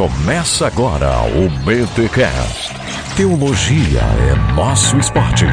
Começa agora o BTCast. Teologia é nosso esporte.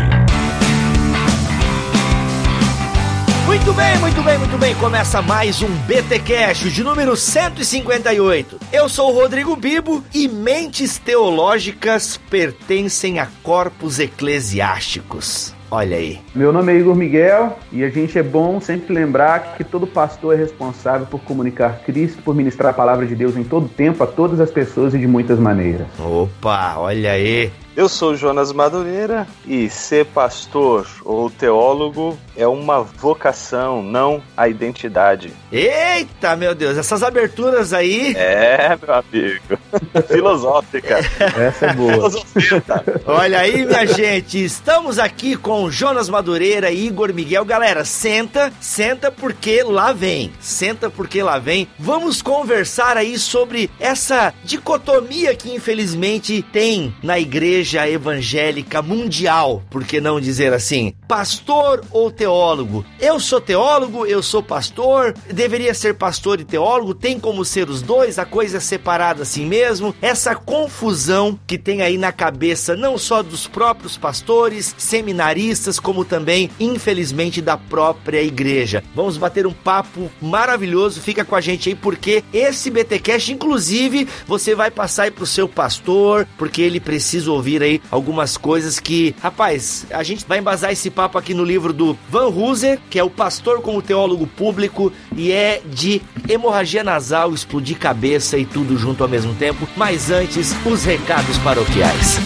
Muito bem, muito bem, muito bem. Começa mais um BT Cash de número 158. Eu sou o Rodrigo Bibo e mentes teológicas pertencem a corpos eclesiásticos. Olha aí. Meu nome é Igor Miguel e a gente é bom sempre lembrar que todo pastor é responsável por comunicar Cristo, por ministrar a palavra de Deus em todo tempo, a todas as pessoas e de muitas maneiras. Opa, olha aí. Eu sou Jonas Madureira e ser pastor ou teólogo é uma vocação, não a identidade. Eita, meu Deus, essas aberturas aí. É, meu amigo. Filosófica. Essa é boa. Filosofia. Olha aí, minha gente, estamos aqui com Jonas Madureira e Igor Miguel. Galera, senta, senta porque lá vem. Senta porque lá vem. Vamos conversar aí sobre essa dicotomia que infelizmente tem na igreja evangélica mundial, por que não dizer assim? Pastor ou teólogo? Eu sou teólogo, eu sou pastor, deveria ser pastor e teólogo, tem como ser os dois, a coisa é separada assim mesmo. Essa confusão que tem aí na cabeça não só dos próprios pastores, seminaristas, como também, infelizmente, da própria igreja. Vamos bater um papo maravilhoso, fica com a gente aí, porque esse BTcast, inclusive, você vai passar aí pro seu pastor, porque ele precisa ouvir aí algumas coisas que, rapaz, a gente vai embasar esse papo aqui no livro do Van Hooser, que é o pastor como teólogo público e é de hemorragia nasal, explodir cabeça e tudo junto ao mesmo tempo. Mas antes, os recados paroquiais.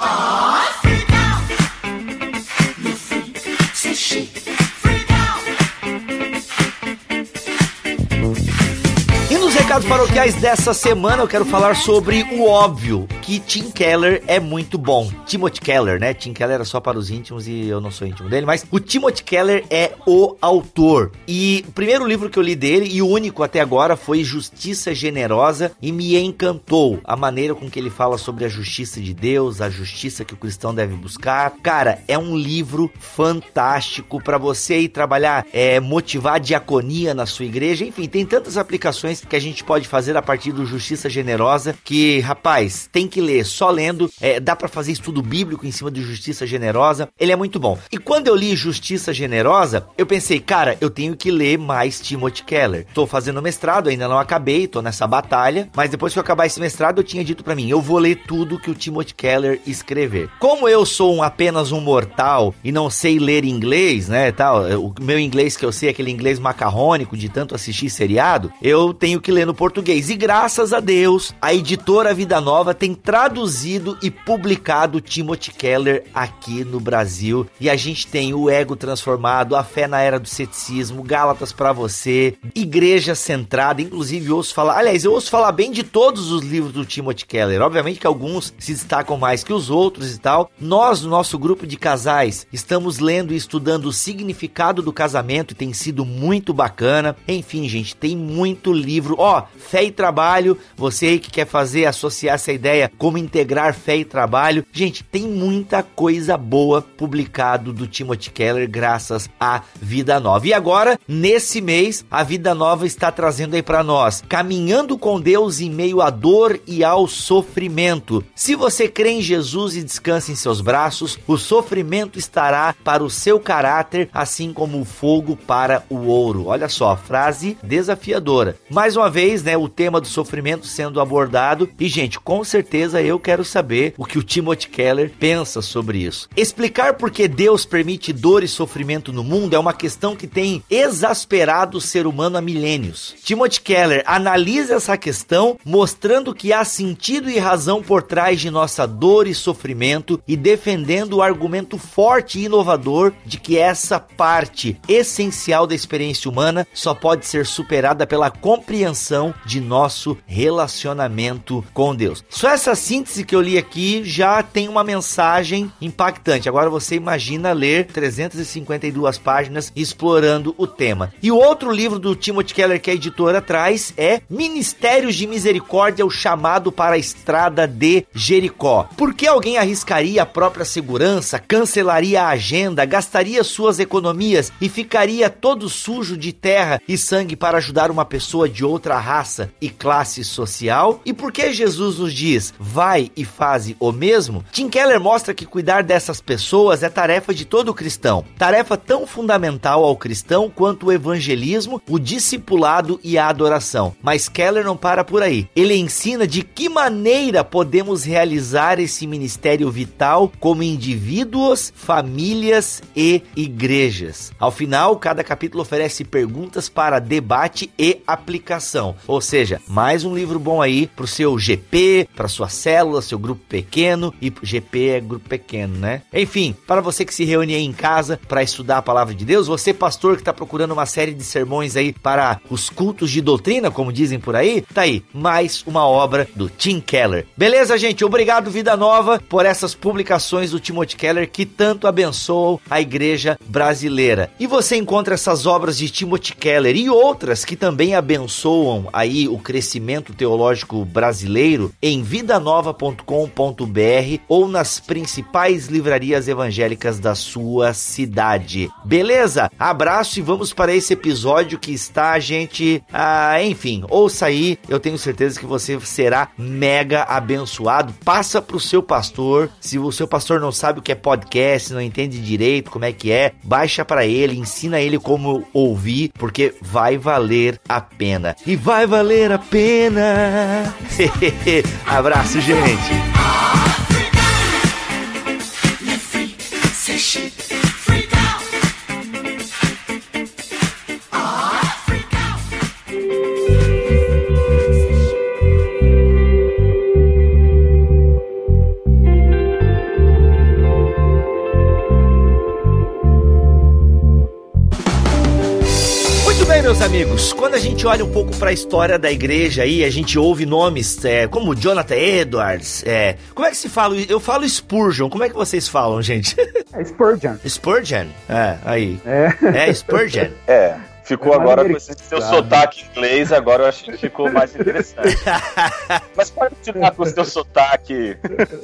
E recados paroquiais dessa semana eu quero falar sobre o óbvio, que Tim Keller é muito bom. Timothy Keller, né? Tim Keller é só para os íntimos e eu não sou íntimo dele, mas o Timothy Keller é o autor. E o primeiro livro que eu li dele, e o único até agora, foi Justiça Generosa, e me encantou a maneira com que ele fala sobre a justiça de Deus, a justiça que o cristão deve buscar. Cara, é um livro fantástico para você ir trabalhar, é, motivar a diaconia na sua igreja, enfim, tem tantas aplicações que a gente pode fazer a partir do Justiça Generosa, que, rapaz, tem que ler só lendo, é, dá para fazer estudo bíblico em cima de Justiça Generosa, ele é muito bom. E quando eu li Justiça Generosa, eu pensei, cara, eu tenho que ler mais Timothy Keller. Tô fazendo mestrado, ainda não acabei, tô nessa batalha, mas depois que eu acabar esse mestrado, eu tinha dito para mim, eu vou ler tudo que o Timothy Keller escrever. Como eu sou um, apenas um mortal e não sei ler inglês, né, tal, o meu inglês que eu sei é aquele inglês macarrônico de tanto assistir seriado, eu tenho que ler no português. E graças a Deus, a editora Vida Nova tem traduzido e publicado Timothy Keller aqui no Brasil. E a gente tem o Ego Transformado, A Fé na Era do Ceticismo, Gálatas para você, Igreja Centrada. Inclusive, ouço falar, aliás, eu ouço falar bem de todos os livros do Timothy Keller. Obviamente que alguns se destacam mais que os outros e tal. Nós, no nosso grupo de casais, estamos lendo e estudando o significado do casamento e tem sido muito bacana. Enfim, gente, tem muito livro. Ó, fé e trabalho. Você aí que quer fazer, associar essa ideia, como integrar fé e trabalho. Gente, tem muita coisa boa publicado do Timothy Keller graças à Vida Nova. E agora, nesse mês, a Vida Nova está trazendo aí para nós, caminhando com Deus em meio à dor e ao sofrimento. Se você crê em Jesus e descansa em seus braços, o sofrimento estará para o seu caráter, assim como o fogo para o ouro. Olha só, frase desafiadora. Mais uma vez, né, o tema do sofrimento sendo abordado e gente, com certeza eu quero saber o que o Timothy Keller pensa sobre isso. Explicar por que Deus permite dor e sofrimento no mundo é uma questão que tem exasperado o ser humano há milênios. Timothy Keller analisa essa questão, mostrando que há sentido e razão por trás de nossa dor e sofrimento e defendendo o argumento forte e inovador de que essa parte essencial da experiência humana só pode ser superada pela compreensão de nosso relacionamento com Deus. Só essa síntese que eu li aqui já tem uma mensagem impactante. Agora você imagina ler 352 páginas explorando o tema. E o outro livro do Timothy Keller que a editora traz é Ministérios de Misericórdia, o chamado para a estrada de Jericó. Por que alguém arriscaria a própria segurança, cancelaria a agenda, gastaria suas economias e ficaria todo sujo de terra e sangue para ajudar uma pessoa de outra raça e classe social? E por que Jesus nos diz, vai e faze o mesmo? Tim Keller mostra que cuidar dessas pessoas é tarefa de todo cristão. Tarefa tão fundamental ao cristão quanto o evangelismo, o discipulado e a adoração. Mas Keller não para por aí. Ele ensina de que maneira podemos realizar esse ministério vital como indivíduos, famílias e igrejas. Ao final, cada capítulo oferece perguntas para debate e aplicação. Ou seja, mais um livro bom aí para o seu GP, para sua célula, seu grupo pequeno e GP é grupo pequeno, né? Enfim, para você que se reúne aí em casa para estudar a palavra de Deus, você pastor que está procurando uma série de sermões aí para os cultos de doutrina, como dizem por aí, tá aí mais uma obra do Tim Keller. Beleza, gente? Obrigado Vida Nova por essas publicações do Timothy Keller que tanto abençoam a igreja brasileira. E você encontra essas obras de Timothy Keller e outras que também abençoam aí o crescimento teológico brasileiro em vidanova.com.br ou nas principais livrarias evangélicas da sua cidade. Beleza? Abraço e vamos para esse episódio que está, gente. Ah, enfim, ouça aí. Eu tenho certeza que você será mega abençoado. Passa para o seu pastor. Se o seu pastor não sabe o que é podcast, não entende direito como é que é, baixa para ele, ensina ele como ouvir, porque vai valer a pena. E vai valer a pena. Abraço, gente. Amigos, quando a gente olha um pouco para a história da igreja aí, a gente ouve nomes é, como Jonathan Edwards, é, como é que se fala? Eu falo Spurgeon, como é que vocês falam, gente? É Spurgeon. Spurgeon, é, aí. É, é Spurgeon. É. Ficou é agora com esse seu sotaque inglês, agora eu acho que ficou mais interessante. Mas pode tirar com o seu sotaque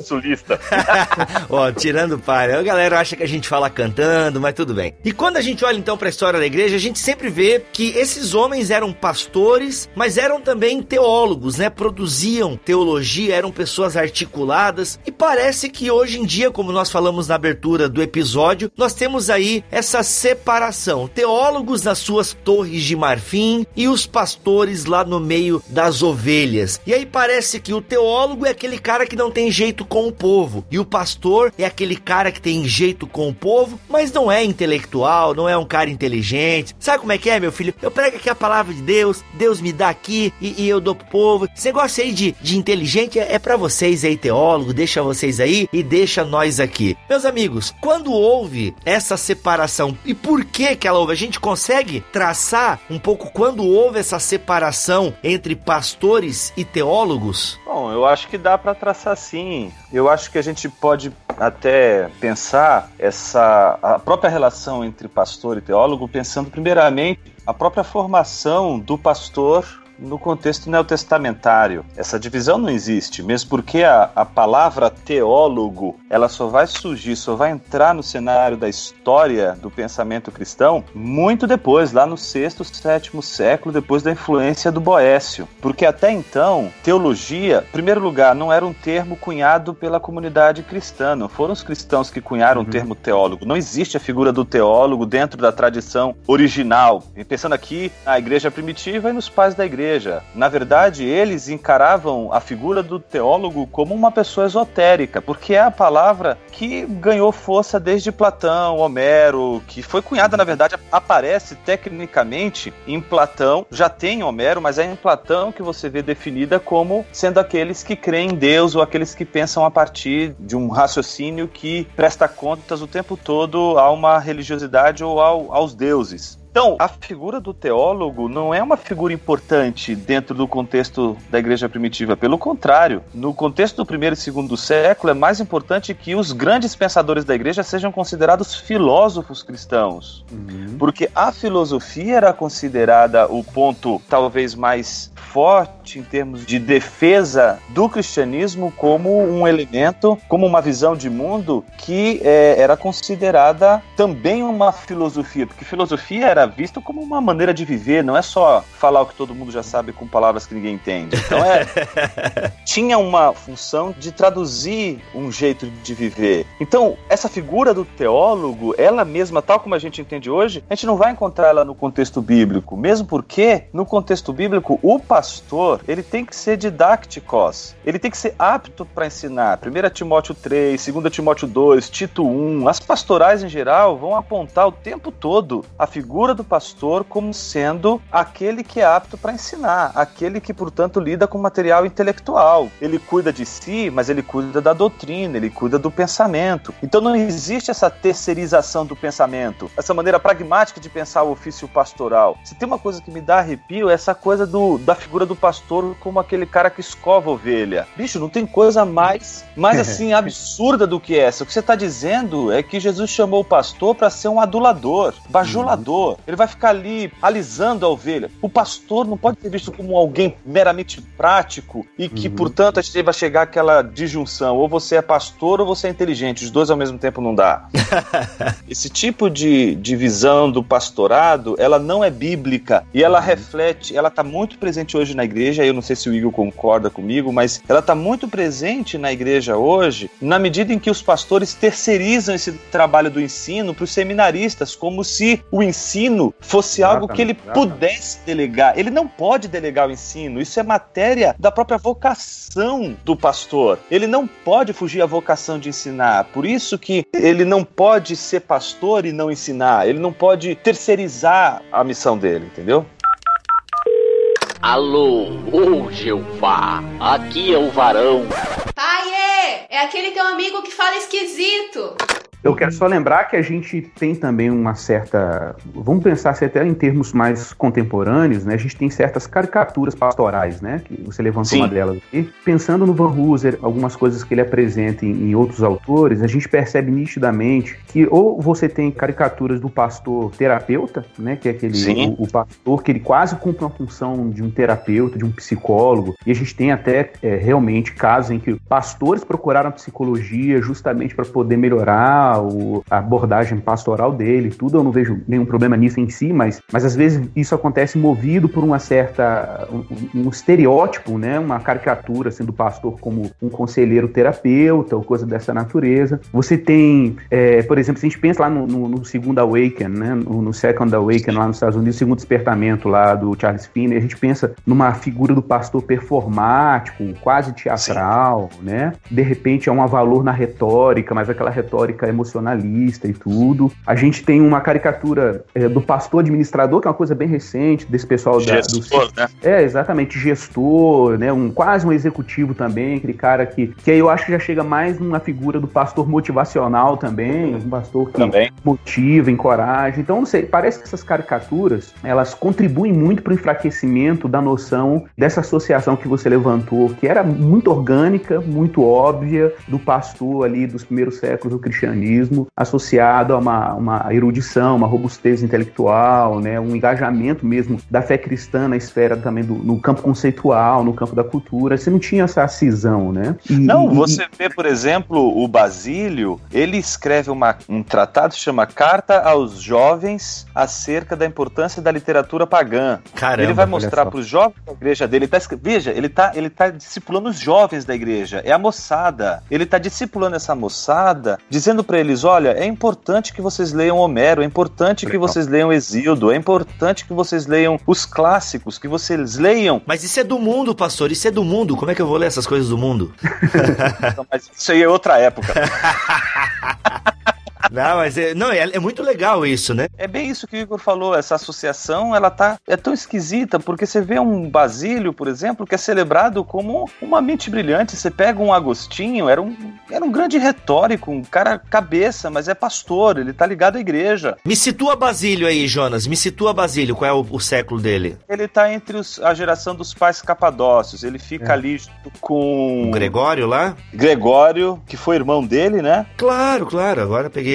sulista. Ó, tirando para. A galera acha que a gente fala cantando, mas tudo bem. E quando a gente olha então para a história da igreja, a gente sempre vê que esses homens eram pastores, mas eram também teólogos, né? Produziam teologia, eram pessoas articuladas. E parece que hoje em dia, como nós falamos na abertura do episódio, nós temos aí essa separação. Teólogos nas suas torres de marfim e os pastores lá no meio das ovelhas. E aí parece que o teólogo é aquele cara que não tem jeito com o povo, e o pastor é aquele cara que tem jeito com o povo, mas não é intelectual, não é um cara inteligente. Sabe como é que é, meu filho? Eu prego aqui a palavra de Deus, Deus me dá aqui e, e eu dou pro povo. Esse negócio aí de, de inteligente é, é para vocês aí, teólogo, deixa vocês aí e deixa nós aqui. Meus amigos, quando houve essa separação e por que que ela houve? A gente consegue traçar um pouco quando houve essa separação entre pastores e teólogos? Bom, eu acho que dá para traçar sim. Eu acho que a gente pode até pensar essa a própria relação entre pastor e teólogo, pensando primeiramente a própria formação do pastor no contexto neotestamentário. Essa divisão não existe, mesmo porque a, a palavra teólogo ela só vai surgir, só vai entrar no cenário da história do pensamento cristão muito depois, lá no sexto, sétimo século, depois da influência do Boécio. Porque até então, teologia, em primeiro lugar, não era um termo cunhado pela comunidade cristã, não foram os cristãos que cunharam uhum. o termo teólogo. Não existe a figura do teólogo dentro da tradição original. E pensando aqui na igreja primitiva e nos pais da igreja igreja. Na verdade, eles encaravam a figura do teólogo como uma pessoa esotérica, porque é a palavra que ganhou força desde Platão, Homero, que foi cunhada, na verdade, aparece tecnicamente em Platão, já tem Homero, mas é em Platão que você vê definida como sendo aqueles que creem em Deus ou aqueles que pensam a partir de um raciocínio que presta contas o tempo todo a uma religiosidade ou ao, aos deuses. Então, a figura do teólogo não é uma figura importante dentro do contexto da igreja primitiva. Pelo contrário, no contexto do primeiro e segundo século, é mais importante que os grandes pensadores da igreja sejam considerados filósofos cristãos. Uhum. Porque a filosofia era considerada o ponto talvez mais forte em termos de defesa do cristianismo como um elemento, como uma visão de mundo que é, era considerada também uma filosofia, porque filosofia era era visto como uma maneira de viver, não é só falar o que todo mundo já sabe com palavras que ninguém entende. Então é. tinha uma função de traduzir um jeito de viver. Então, essa figura do teólogo, ela mesma, tal como a gente entende hoje, a gente não vai encontrar ela no contexto bíblico, mesmo porque no contexto bíblico o pastor, ele tem que ser didácticos, ele tem que ser apto para ensinar. 1 Timóteo 3, 2 Timóteo 2, Tito 1, as pastorais em geral vão apontar o tempo todo a figura do pastor como sendo aquele que é apto para ensinar, aquele que, portanto, lida com material intelectual. Ele cuida de si, mas ele cuida da doutrina, ele cuida do pensamento. Então não existe essa terceirização do pensamento, essa maneira pragmática de pensar o ofício pastoral. Se tem uma coisa que me dá arrepio, é essa coisa do, da figura do pastor como aquele cara que escova ovelha. Bicho, não tem coisa mais, mais assim absurda do que essa. O que você está dizendo é que Jesus chamou o pastor para ser um adulador, bajulador. Ele vai ficar ali alisando a ovelha. O pastor não pode ser visto como alguém meramente prático e que, uhum. portanto, a gente vai chegar àquela disjunção: ou você é pastor ou você é inteligente. Os dois ao mesmo tempo não dá. Esse tipo de, de visão do pastorado, ela não é bíblica e ela uhum. reflete, ela está muito presente hoje na igreja. Eu não sei se o Igor concorda comigo, mas ela está muito presente na igreja hoje na medida em que os pastores terceirizam esse trabalho do ensino para os seminaristas, como se o ensino fosse algo que ele pudesse delegar. Ele não pode delegar o ensino, isso é matéria da própria vocação do pastor. Ele não pode fugir à vocação de ensinar. Por isso que ele não pode ser pastor e não ensinar. Ele não pode terceirizar a missão dele, entendeu? Alô, ô Jeová, aqui é o varão. Pai, é, é aquele teu amigo que fala esquisito. Eu quero só lembrar que a gente tem também uma certa. Vamos pensar se até em termos mais contemporâneos, né? A gente tem certas caricaturas pastorais, né? Que você levantou Sim. uma delas aqui. Pensando no Van Hooser, algumas coisas que ele apresenta em, em, outros autores, a gente percebe nitidamente que ou você tem caricaturas do pastor terapeuta, né? Que é aquele o, o, pastor que ele quase cumpre uma função de um terapeuta, de um psicólogo. E a gente tem até é, realmente casos em que pastores procuraram psicologia justamente para poder melhorar o, a abordagem pastoral dele, tudo, eu não vejo nenhum problema nisso em si, mas, mas às vezes isso acontece movido por uma certa, um, um estereótipo, né, uma caricatura assim, do pastor como um conselheiro terapeuta ou coisa dessa natureza. Você tem, é, por exemplo, se a gente pensa lá no, no, no segundo Awaken, né, no, no, Second Awaken lá nos Estados Unidos, o segundo despertamento lá do Charles Finney, a gente pensa numa figura do pastor performático, quase teatral, Sim. né? De repente é um valor na retórica, mas aquela retórica é emocionalista e tudo. A gente tem uma caricatura é, do pastor administrador, que é uma coisa bem recente, desse pessoal gestor, da, do... né? É, exatamente, gestor, né? Um, quase um executivo também, aquele cara que, que aí eu acho que já chega mais numa figura do pastor motivacional também, um pastor que também. motiva, encoraja. Então, não sei, parece que essas caricaturas, elas contribuem muito para o enfraquecimento da noção dessa associação que você levantou, que era muito orgânica, muito óbvia, do pastor ali dos primeiros séculos do cristianismo associado a uma, uma erudição, uma robustez intelectual, né, um engajamento mesmo da fé cristã na esfera também do, no campo conceitual, no campo da cultura. Você não tinha essa cisão, né? E, não, você vê, por exemplo, o Basílio, ele escreve uma, um tratado que chama Carta aos Jovens acerca da importância da literatura pagã. Caramba, ele vai mostrar para os jovens da igreja dele, ele tá, veja, ele está ele tá discipulando os jovens da igreja, é a moçada. Ele está discipulando essa moçada, dizendo para eles: olha, é importante que vocês leiam Homero, é importante que vocês leiam Exildo, é importante que vocês leiam os clássicos, que vocês leiam. Mas isso é do mundo, pastor, isso é do mundo. Como é que eu vou ler essas coisas do mundo? Mas isso aí é outra época. Não, mas é, não, é, é, muito legal isso, né? É bem isso que o Igor falou. Essa associação, ela tá é tão esquisita porque você vê um Basílio, por exemplo, que é celebrado como uma mente brilhante. Você pega um Agostinho, era um, era um grande retórico, um cara cabeça, mas é pastor. Ele tá ligado à igreja. Me situa Basílio aí, Jonas. Me situa Basílio. Qual é o, o século dele? Ele tá entre os, a geração dos pais capadócios. Ele fica é. ali com o Gregório lá. Gregório, que foi irmão dele, né? Claro, claro. Agora peguei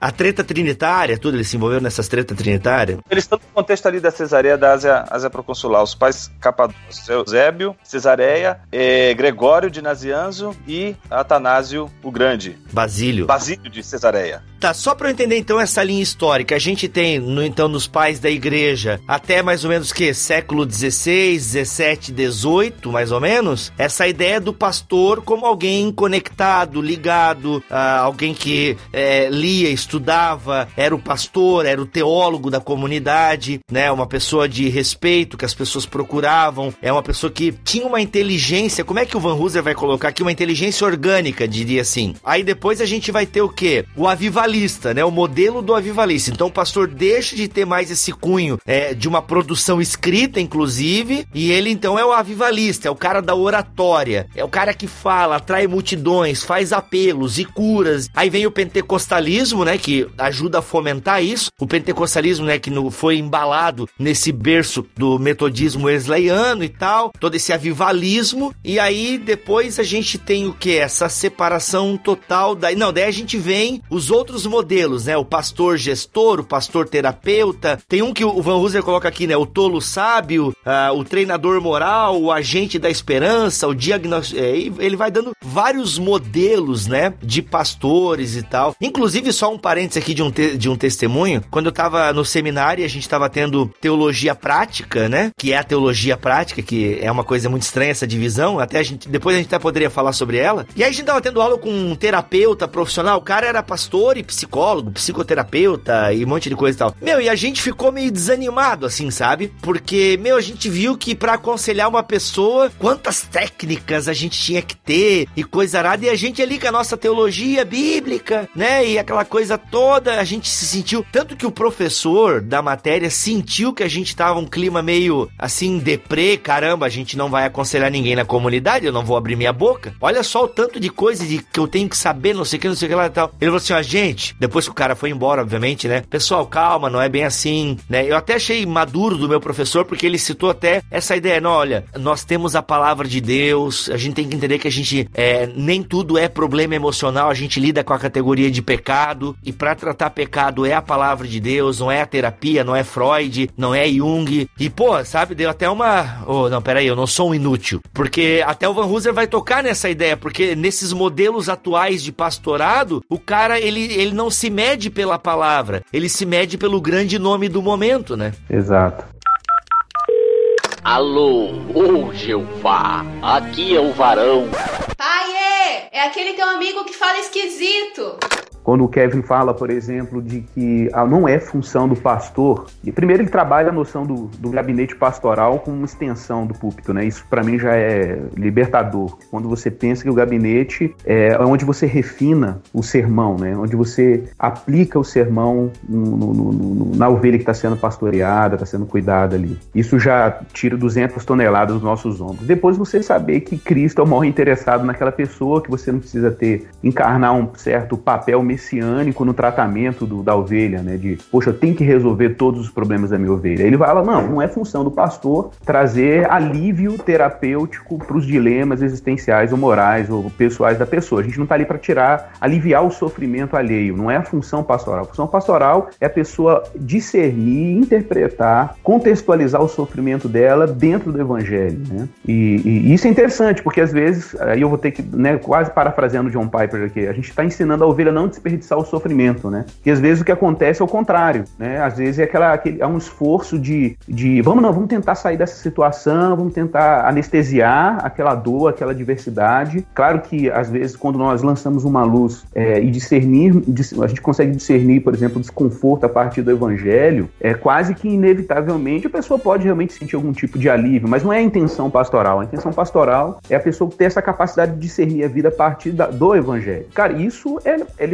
a treta trinitária, tudo, ele se envolveu nessas tretas trinitárias? Eles estão no contexto ali da cesareia da Ásia, Ásia Proconsular. Os pais Capadócio, Eusébio, Cesareia, é, Gregório de Nazianzo e Atanásio o Grande. Basílio. Basílio de Cesareia. Tá, só para eu entender então essa linha histórica, a gente tem, no, então, nos pais da igreja, até mais ou menos que século 16, 17, 18, mais ou menos, essa ideia do pastor como alguém conectado, ligado, uh, alguém que é, lia, estudava, era o pastor, era o teólogo da comunidade, né? Uma pessoa de respeito que as pessoas procuravam, é uma pessoa que tinha uma inteligência, como é que o Van Hooser vai colocar aqui? Uma inteligência orgânica, diria assim. Aí depois a gente vai ter o quê? O avivalista, né? O modelo do avivalista. Então o pastor deixa de ter mais esse cunho é, de uma produção escrita, inclusive, e ele então é o avivalista, é o cara da oratória, é o cara que fala, atrai multidões, faz apelos e curas. Aí vem o pentecostalismo, né? Que ajuda a fomentar isso. O pentecostalismo, né? Que no, foi embalado nesse berço do metodismo wesleyano e tal, todo esse avivalismo. E aí depois a gente tem o que? Essa separação total. Daí, não, daí a gente vem os outros modelos, né? O pastor gestor, o pastor terapeuta. Tem um que o Van Hooser coloca aqui, né? O tolo sábio, uh, o treinador moral, o agente da esperança, o diagnóstico. É, ele vai dando vários modelos, né? De pastores e tal. Inclusive, só um parênteses aqui de um, de um testemunho. Quando eu tava no seminário, a gente tava tendo teologia prática, né? Que é a teologia prática, que é uma coisa muito estranha essa divisão. Até a gente, depois a gente até poderia falar sobre ela. E aí a gente tava tendo aula com um terapeuta profissional. O cara era pastor e psicólogo, psicoterapeuta e um monte de coisa e tal. Meu, e a gente ficou meio desanimado, assim, sabe? Porque, meu, a gente viu que para aconselhar uma pessoa, quantas técnicas a gente tinha que ter e coisa arada. E a gente ali com a nossa teologia bíblica, né? E aquela coisa toda, a gente se sentiu. Tanto que o professor da matéria sentiu que a gente tava um clima meio assim, deprê, caramba, a gente não vai aconselhar ninguém na comunidade, eu não vou abrir minha boca. Olha só o tanto de coisa de que eu tenho que saber, não sei o que, não sei o que lá e tal. Ele falou assim: ó, gente, depois que o cara foi embora, obviamente, né? Pessoal, calma, não é bem assim, né? Eu até achei maduro do meu professor, porque ele citou até essa ideia, não, olha, nós temos a palavra de Deus, a gente tem que entender que a gente é, nem tudo é problema emocional, a gente lida com a categoria de pecado, e para tratar pecado é a palavra de Deus, não é a terapia, não é Freud, não é Jung. E, pô, sabe, deu até uma. Oh, não, peraí, eu não sou um inútil. Porque até o Van Hooser vai tocar nessa ideia, porque nesses modelos atuais de pastorado, o cara, ele, ele não se mede pela palavra, ele se mede pelo grande nome do momento, né? Exato. Alô, ô Jeová, aqui é o varão. Pai, é aquele teu amigo que fala esquisito. Quando o Kevin fala, por exemplo, de que ah, não é função do pastor, e primeiro ele trabalha a noção do, do gabinete pastoral como uma extensão do púlpito, né? Isso para mim já é libertador. Quando você pensa que o gabinete é onde você refina o sermão, né? Onde você aplica o sermão no, no, no, na ovelha que está sendo pastoreada, está sendo cuidada ali. Isso já tira 200 toneladas dos nossos ombros. Depois você saber que Cristo é o maior interessado naquela pessoa, que você não precisa ter encarnar um certo papel messiânico no tratamento do, da ovelha, né? De, poxa, eu tenho que resolver todos os problemas da minha ovelha. Ele fala, não, não é função do pastor trazer alívio terapêutico para os dilemas existenciais ou morais ou pessoais da pessoa. A gente não está ali para tirar, aliviar o sofrimento alheio. Não é a função pastoral. A função pastoral é a pessoa discernir, interpretar, contextualizar o sofrimento dela dentro do evangelho, né? E, e isso é interessante, porque às vezes, aí eu vou ter que, né, quase parafraseando John Piper aqui, a gente está ensinando a ovelha não desperdiçar o sofrimento, né? E às vezes o que acontece é o contrário, né? Às vezes é aquela, aquele, é um esforço de, de vamos não, vamos tentar sair dessa situação, vamos tentar anestesiar aquela dor, aquela diversidade. Claro que às vezes quando nós lançamos uma luz é, e discernir, a gente consegue discernir, por exemplo, desconforto a partir do evangelho, é quase que inevitavelmente a pessoa pode realmente sentir algum tipo de alívio, mas não é a intenção pastoral. A intenção pastoral é a pessoa ter essa capacidade de discernir a vida a partir da, do evangelho. Cara, isso é, é.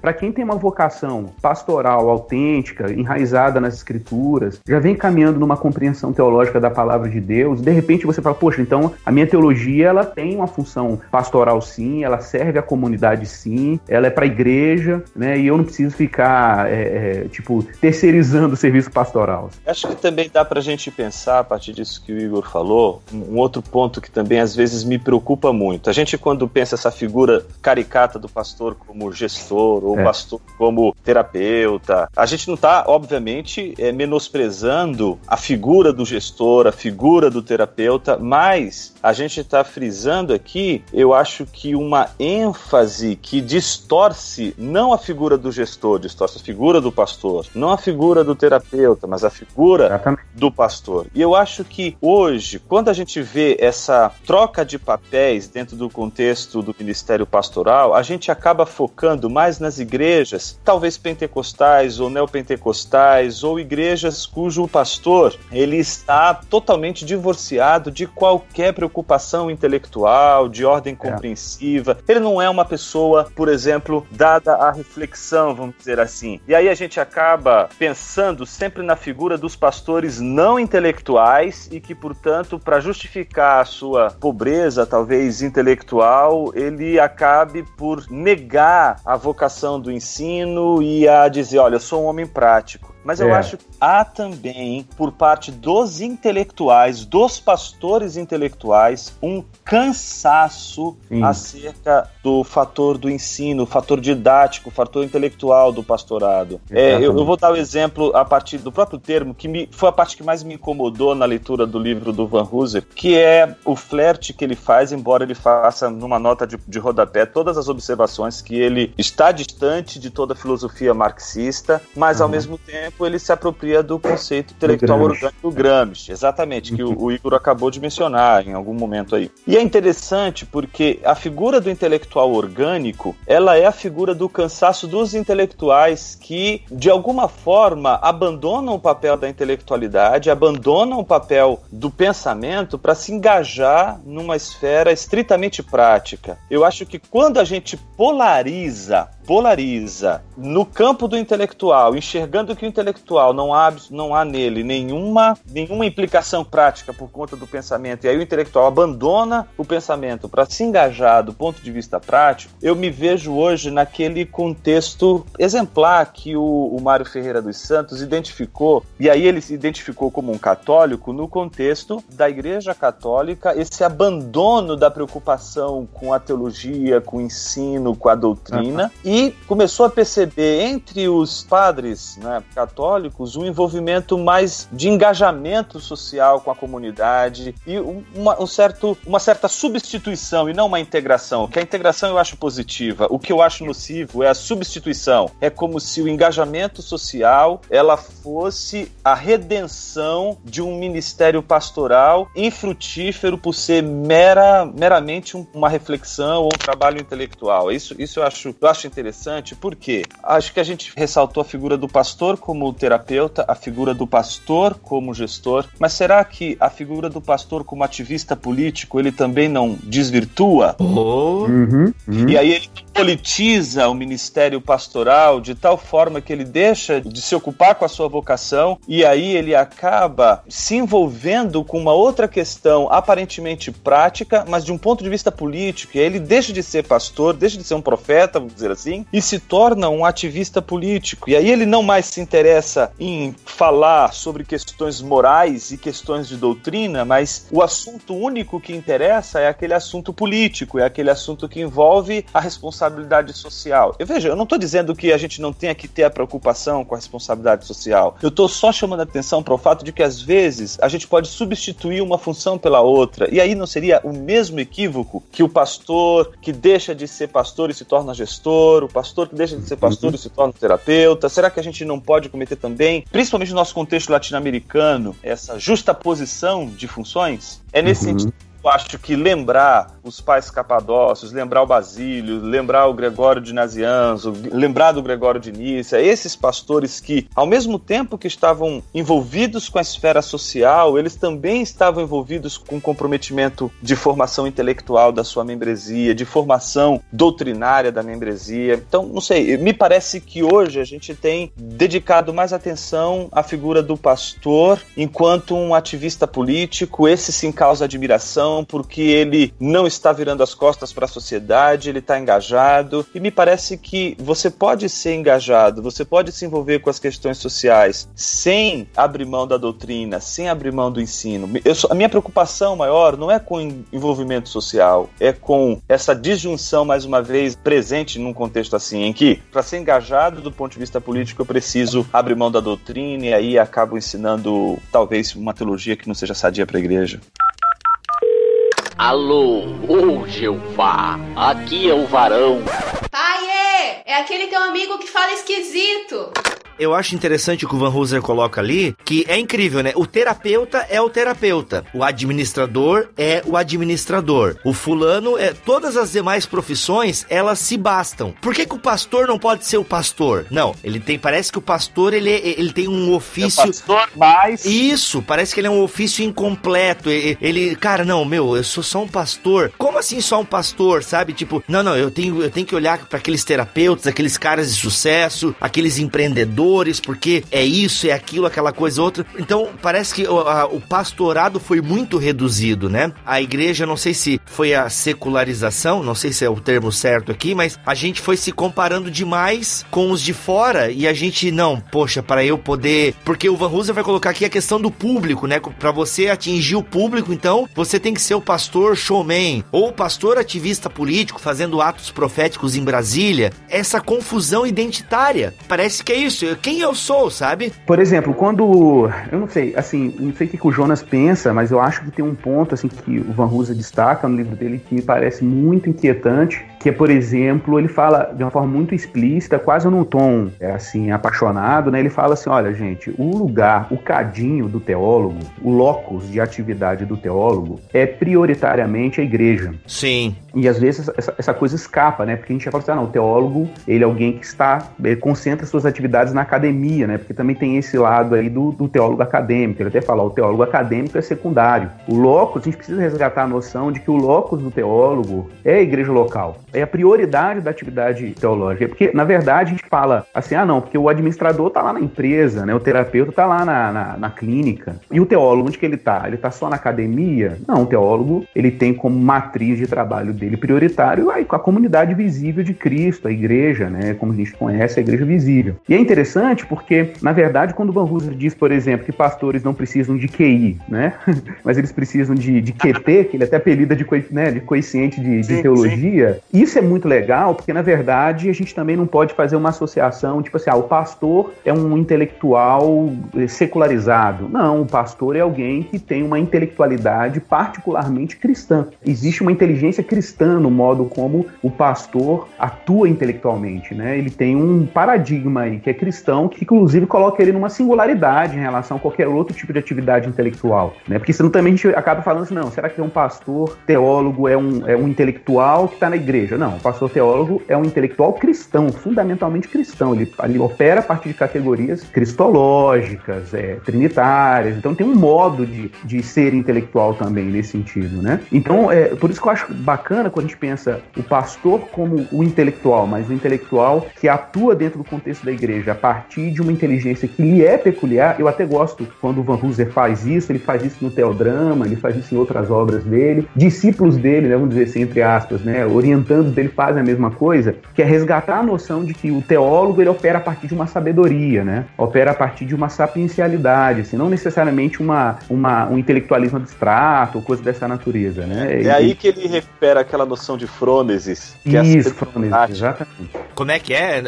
Para quem tem uma vocação pastoral autêntica, enraizada nas escrituras, já vem caminhando numa compreensão teológica da palavra de Deus, de repente você fala, poxa, então a minha teologia ela tem uma função pastoral sim, ela serve à comunidade sim, ela é para a igreja, né? E eu não preciso ficar, é, é, tipo, terceirizando o serviço pastoral. Acho que também dá para a gente pensar, a partir disso que o Igor falou, um outro ponto que também às vezes me preocupa muito. A gente, quando pensa essa figura caricata do pastor como gestor, gestor, ou É. pastor como terapeuta. A gente não está, obviamente, é, menosprezando a figura do gestor, a figura do terapeuta, mas a gente está frisando aqui, eu acho que uma ênfase que distorce não a figura do gestor, distorce a figura do pastor, não a figura do terapeuta, mas a figura Exatamente. do pastor. E eu acho que hoje, quando a gente vê essa troca de papéis dentro do contexto do ministério pastoral, a gente acaba focando mais nas igrejas, talvez pentecostais ou neopentecostais, ou igrejas cujo pastor ele está totalmente divorciado de qualquer preocupação intelectual, de ordem compreensiva. Ele não é uma pessoa, por exemplo, dada à reflexão, vamos dizer assim. E aí a gente acaba pensando sempre na figura dos pastores não intelectuais e que, portanto, para justificar a sua pobreza, talvez intelectual, ele acabe por negar a vocação do ensino e a dizer: olha, eu sou um homem prático. Mas eu É. acho que há também, por parte dos intelectuais, dos pastores intelectuais, um cansaço Sim. acerca do fator do ensino, o fator didático, o fator intelectual do pastorado. É, eu, eu vou dar o exemplo a partir do próprio termo, que me, foi a parte que mais me incomodou na leitura do livro do Van Hooser, que é o flerte que ele faz, embora ele faça numa nota de, de rodapé todas as observações que ele está distante de toda a filosofia marxista, mas ao Uhum. mesmo tempo ele se apropria do conceito intelectual Gramsci. orgânico do Gramsci, exatamente, que o, o Igor acabou de mencionar em algum momento aí. E é interessante porque a figura do intelectual orgânico, ela é a figura do cansaço dos intelectuais que, de alguma forma, abandonam o papel da intelectualidade, abandonam o papel do pensamento para se engajar numa esfera estritamente prática. Eu acho que quando a gente polariza polariza no campo do intelectual, enxergando que o intelectual não há, não há nele nenhuma, nenhuma implicação prática por conta do pensamento, e aí o intelectual abandona o pensamento para se engajar do ponto de vista prático, eu me vejo hoje naquele contexto exemplar que o, o Mário Ferreira dos Santos identificou, e aí ele se identificou como um católico no contexto da Igreja Católica, esse abandono da preocupação com a teologia, com o ensino, com a doutrina, e começou a perceber entre os padres né, católicos um envolvimento mais de engajamento social com a comunidade e um- uma, um certo, uma certa substituição e não uma integração. Que a integração eu acho positiva. O que eu acho nocivo é a substituição. É como se o engajamento social ela fosse a redenção de um ministério pastoral infrutífero por ser mera, meramente um- uma reflexão ou um trabalho intelectual. Isso, isso eu acho, eu acho interessante porque acho que a gente ressaltou a figura do pastor como terapeuta, a figura do pastor como gestor, mas será que a figura do pastor como ativista político ele também não desvirtua? Oh, Uhum, uhum. E aí ele politiza o ministério pastoral de tal forma que ele deixa de se ocupar com a sua vocação e aí ele acaba se envolvendo com uma outra questão aparentemente prática, mas de um ponto de vista político. E aí ele deixa de ser pastor, deixa de ser um profeta, vamos dizer assim, e se torna um ativista político. E aí ele não mais se interessa em falar sobre questões morais e questões de doutrina, mas o assunto único que interessa é aquele assunto político, é aquele assunto que envolve a responsabilidade social. Eu veja, eu não estou dizendo que a gente não tenha que ter a preocupação com a responsabilidade social. Eu estou só chamando a atenção para o fato de que às vezes a gente pode substituir uma função pela outra. E aí não seria o mesmo equívoco que o pastor que deixa de ser pastor e se torna gestor, o pastor que deixa de ser pastor e se torna terapeuta? Será que a gente não pode cometer também, principalmente no nosso contexto latino-americano, essa justaposição de funções? É nesse Uhum. sentido eu acho que lembrar os pais capadócios, lembrar o Basílio, lembrar o Gregório de Nazianzo, lembrar do Gregório de Nícia, esses pastores que, ao mesmo tempo que estavam envolvidos com a esfera social, eles também estavam envolvidos com comprometimento de formação intelectual da sua membresia, de formação doutrinária da membresia. Então, não sei, me parece que hoje a gente tem dedicado mais atenção à figura do pastor enquanto um ativista político, esse sim causa admiração, porque ele não está virando as costas para a sociedade, ele está engajado. E me parece que você pode ser engajado, você pode se envolver com as questões sociais sem abrir mão da doutrina, sem abrir mão do ensino. Eu, a minha preocupação maior não é com envolvimento social, é com essa disjunção, mais uma vez, presente num contexto assim, em que, para ser engajado do ponto de vista político, eu preciso abrir mão da doutrina e aí acabo ensinando, talvez, uma teologia que não seja sadia para a igreja. Alô, ô Jeová, aqui é o varão. Pai, é aquele teu amigo que fala esquisito. Eu acho interessante o que o Van Hooser coloca ali, que é incrível, né? O terapeuta é o terapeuta, o administrador é o administrador, o fulano é. Todas as demais profissões elas se bastam. Por que, que o pastor não pode ser o pastor? Não, ele tem. Parece que o pastor ele, ele tem um ofício. É pastor mais. Isso, parece que ele é um ofício incompleto. Ele, ele, cara, não, meu, eu sou só um pastor. Como assim só um pastor, sabe? Tipo, não, não, eu tenho, eu tenho que olhar para aqueles terapeutas, aqueles caras de sucesso, aqueles empreendedores porque é isso, é aquilo, aquela coisa outra. Então, parece que o, a, o pastorado foi muito reduzido, né? A igreja, não sei se foi a secularização, não sei se é o termo certo aqui, mas a gente foi se comparando demais com os de fora e a gente, não, poxa, para eu poder. Porque o Van Hooser vai colocar aqui a questão do público, né? Para você atingir o público, então, você tem que ser o pastor showman ou pastor ativista político fazendo atos proféticos em Brasília. Essa confusão identitária. Parece que é isso quem eu sou, sabe? Por exemplo, quando. Eu não sei, assim, não sei o que o Jonas pensa, mas eu acho que tem um ponto, assim, que o Van Rusa destaca no livro dele que me parece muito inquietante, que é, por exemplo, ele fala de uma forma muito explícita, quase num tom, é, assim, apaixonado, né? Ele fala assim: olha, gente, o lugar, o cadinho do teólogo, o locus de atividade do teólogo é prioritariamente a igreja. Sim. E às vezes essa, essa coisa escapa, né? Porque a gente já fala assim: ah, não, o teólogo, ele é alguém que está, concentra suas atividades na academia, né? Porque também tem esse lado aí do, do teólogo acadêmico. Ele até fala: o teólogo acadêmico é secundário. O locus, a gente precisa resgatar a noção de que o locus do teólogo é a igreja local é a prioridade da atividade teológica. Porque, na verdade, a gente fala assim, ah, não, porque o administrador está lá na empresa, né? O terapeuta está lá na, na, na, clínica. E o teólogo, onde que ele está? Ele está só na academia? Não, o teólogo, ele tem como matriz de trabalho dele prioritário a, a comunidade visível de Cristo, a igreja, né? Como a gente conhece, a igreja visível. E é interessante porque, na verdade, quando o Van Hooser diz, por exemplo, que pastores não precisam de QI, né? Mas eles precisam de, de QT, que ele até apelida de, né, de coeficiente de, de sim, teologia, sim. Isso é muito legal, porque na verdade a gente também não pode fazer uma associação, tipo assim, ah, o pastor é um intelectual eh, secularizado. Não, o pastor é alguém que tem uma intelectualidade particularmente cristã. Existe uma inteligência cristã no modo como o pastor atua intelectualmente, né? Ele tem um paradigma aí que é cristão, que inclusive coloca ele numa singularidade em relação a qualquer outro tipo de atividade intelectual, né? Porque senão também a gente acaba falando assim, não, será que é um pastor teólogo, é um, é um intelectual que está na igreja? Igreja. Não, o pastor teólogo é um intelectual cristão, fundamentalmente cristão. Ele, ele opera a partir de categorias cristológicas, é, trinitárias. Então tem um modo de, de ser intelectual também nesse sentido, né? Então, é, por isso que eu acho bacana quando a gente pensa o pastor como o intelectual, mas o intelectual que atua dentro do contexto da igreja a partir de uma inteligência que lhe é peculiar. Eu até gosto quando o Van Hooser faz isso, ele faz isso no Teodrama, ele faz isso em outras obras dele. Discípulos dele, né, vamos dizer assim, entre aspas, né, orientando dele fazem a mesma coisa, que é resgatar a noção de que o teólogo ele opera a partir de uma sabedoria, né? Opera a partir de uma sapiencialidade, assim, não necessariamente uma, uma, um intelectualismo abstrato ou coisa dessa natureza, né? É ele, aí que ele recupera aquela noção de frônesis. Que é Isso, é frônesis, exatamente. Como é que é?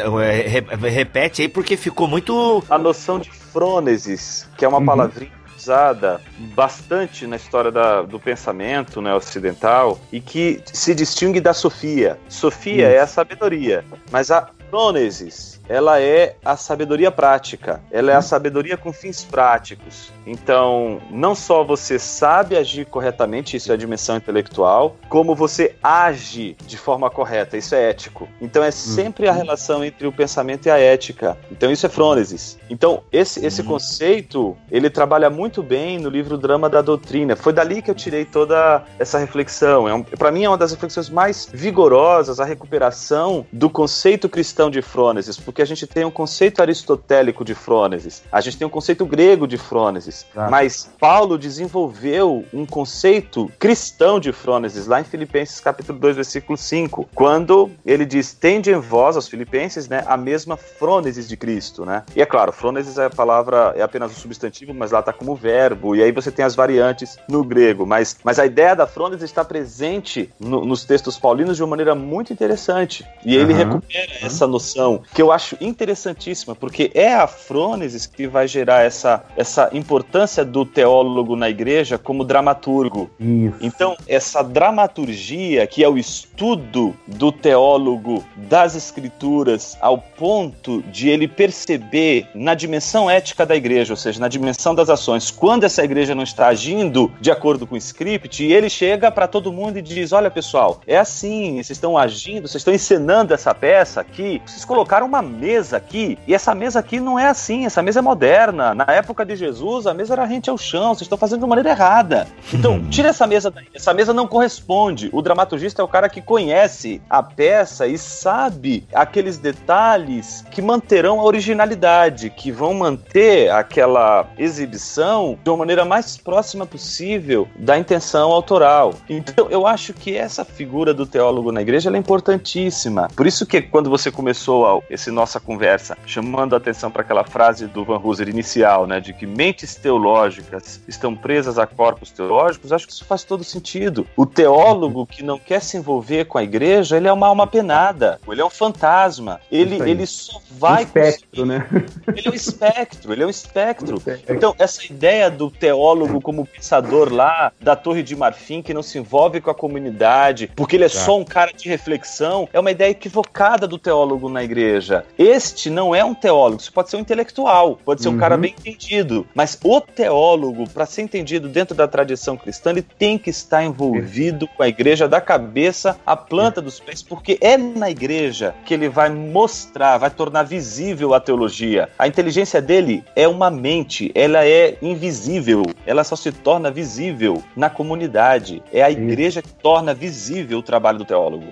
Repete aí, porque ficou muito... A noção de frônesis, que é uma uhum. palavrinha usada bastante na história da, do pensamento né, ocidental e que se distingue da Sofia. Sofia Isso. é a sabedoria, mas a Prônesis ela é a sabedoria prática, ela é a sabedoria com fins práticos. Então, não só você sabe agir corretamente, isso é a dimensão intelectual, como você age de forma correta, isso é ético. Então, é sempre a uhum. relação entre o pensamento e a ética. Então, isso é frônesis. Então, esse, esse uhum. conceito, ele trabalha muito bem no livro Drama da Doutrina. Foi dali que eu tirei toda essa reflexão. É um, Para mim, é uma das reflexões mais vigorosas, a recuperação do conceito cristão cristão de frônesis? Porque a gente tem um conceito aristotélico de frônesis, a gente tem um conceito grego de frônesis, Exato. mas Paulo desenvolveu um conceito cristão de frônesis lá em Filipenses capítulo 2, versículo 5, quando ele diz: "Tende em vós aos filipenses, né, a mesma frônesis de Cristo", né? E é claro, frônesis é a palavra é apenas um substantivo, mas lá está como verbo, e aí você tem as variantes no grego, mas mas a ideia da frônesis está presente no- nos textos paulinos de uma maneira muito interessante. E ele Aham. recupera essa noção que eu acho interessantíssima, porque é a frônesis que vai gerar essa, essa importância do teólogo na igreja como dramaturgo. Isso. Então, essa dramaturgia, que é o estudo do teólogo das escrituras ao ponto de ele perceber na dimensão ética da igreja, ou seja, na dimensão das ações, quando essa igreja não está agindo de acordo com o script, e ele chega para todo mundo e diz: Olha, pessoal, é assim, vocês estão agindo, vocês estão encenando essa peça aqui, vocês colocaram uma mesa aqui, e essa mesa aqui não é assim, essa mesa é moderna. Na época de Jesus, a mesa era rente ao chão, vocês estão fazendo de maneira errada. Então, tira essa mesa daí. Essa mesa não corresponde. O dramaturgista é o cara que conhece a peça e sabe aqueles detalhes que manterão a originalidade, que vão manter aquela exibição de uma maneira mais próxima possível da intenção autoral. Então, eu acho que essa figura do teólogo na igreja é importantíssima. Por isso que quando você começou esse nossa conversa chamando a atenção para aquela frase do Van Hooser inicial, né, de que mentes teológicas estão presas a corpos teológicos, acho que isso faz todo sentido. O teólogo que não quer se envolver com a igreja, ele é uma alma penada, ele é um fantasma. Ele, ele só vai um espectro, né? Ele é um espectro, ele é um espectro. espectro. Então, essa ideia do teólogo como pensador lá da Torre de Marfim, que não se envolve com a comunidade, porque ele é só um cara de reflexão, é uma ideia equivocada do teólogo na igreja. Este não é um teólogo, isso pode ser um intelectual, pode ser um Uhum. cara bem entendido, mas o teólogo, para ser entendido dentro da tradição cristã, ele tem que estar envolvido com a igreja da cabeça à planta dos pés, porque é na igreja que ele vai mostrar, vai tornar visível a teologia. A inteligência dele é uma mente, ela é invisível, ela só se torna visível na comunidade. É a igreja que torna visível o trabalho do teólogo.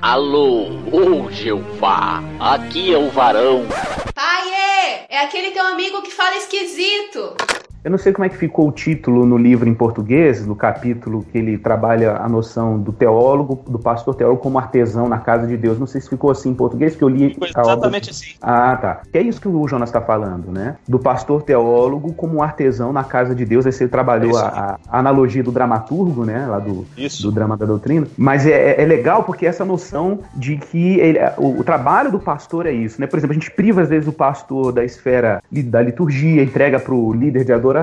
Alô, ô Jeová, aqui é o varão. Pai, é aquele teu amigo que fala esquisito. Eu não sei como é que ficou o título no livro em português, no capítulo que ele trabalha a noção do teólogo, do pastor teólogo como artesão na casa de Deus. Não sei se ficou assim em português, que eu li Foi a obra- exatamente assim. Ah, tá. Que é isso que o Jonas está falando, né? Do pastor teólogo como artesão na casa de Deus. Aí você trabalhou É a, a analogia do dramaturgo, né? Lá do, Isso. do drama da doutrina. Mas é, é legal porque essa noção de que ele- o, o trabalho do pastor é isso, né? Por exemplo, a gente priva às vezes o pastor da esfera da liturgia, entrega para o líder de adoração,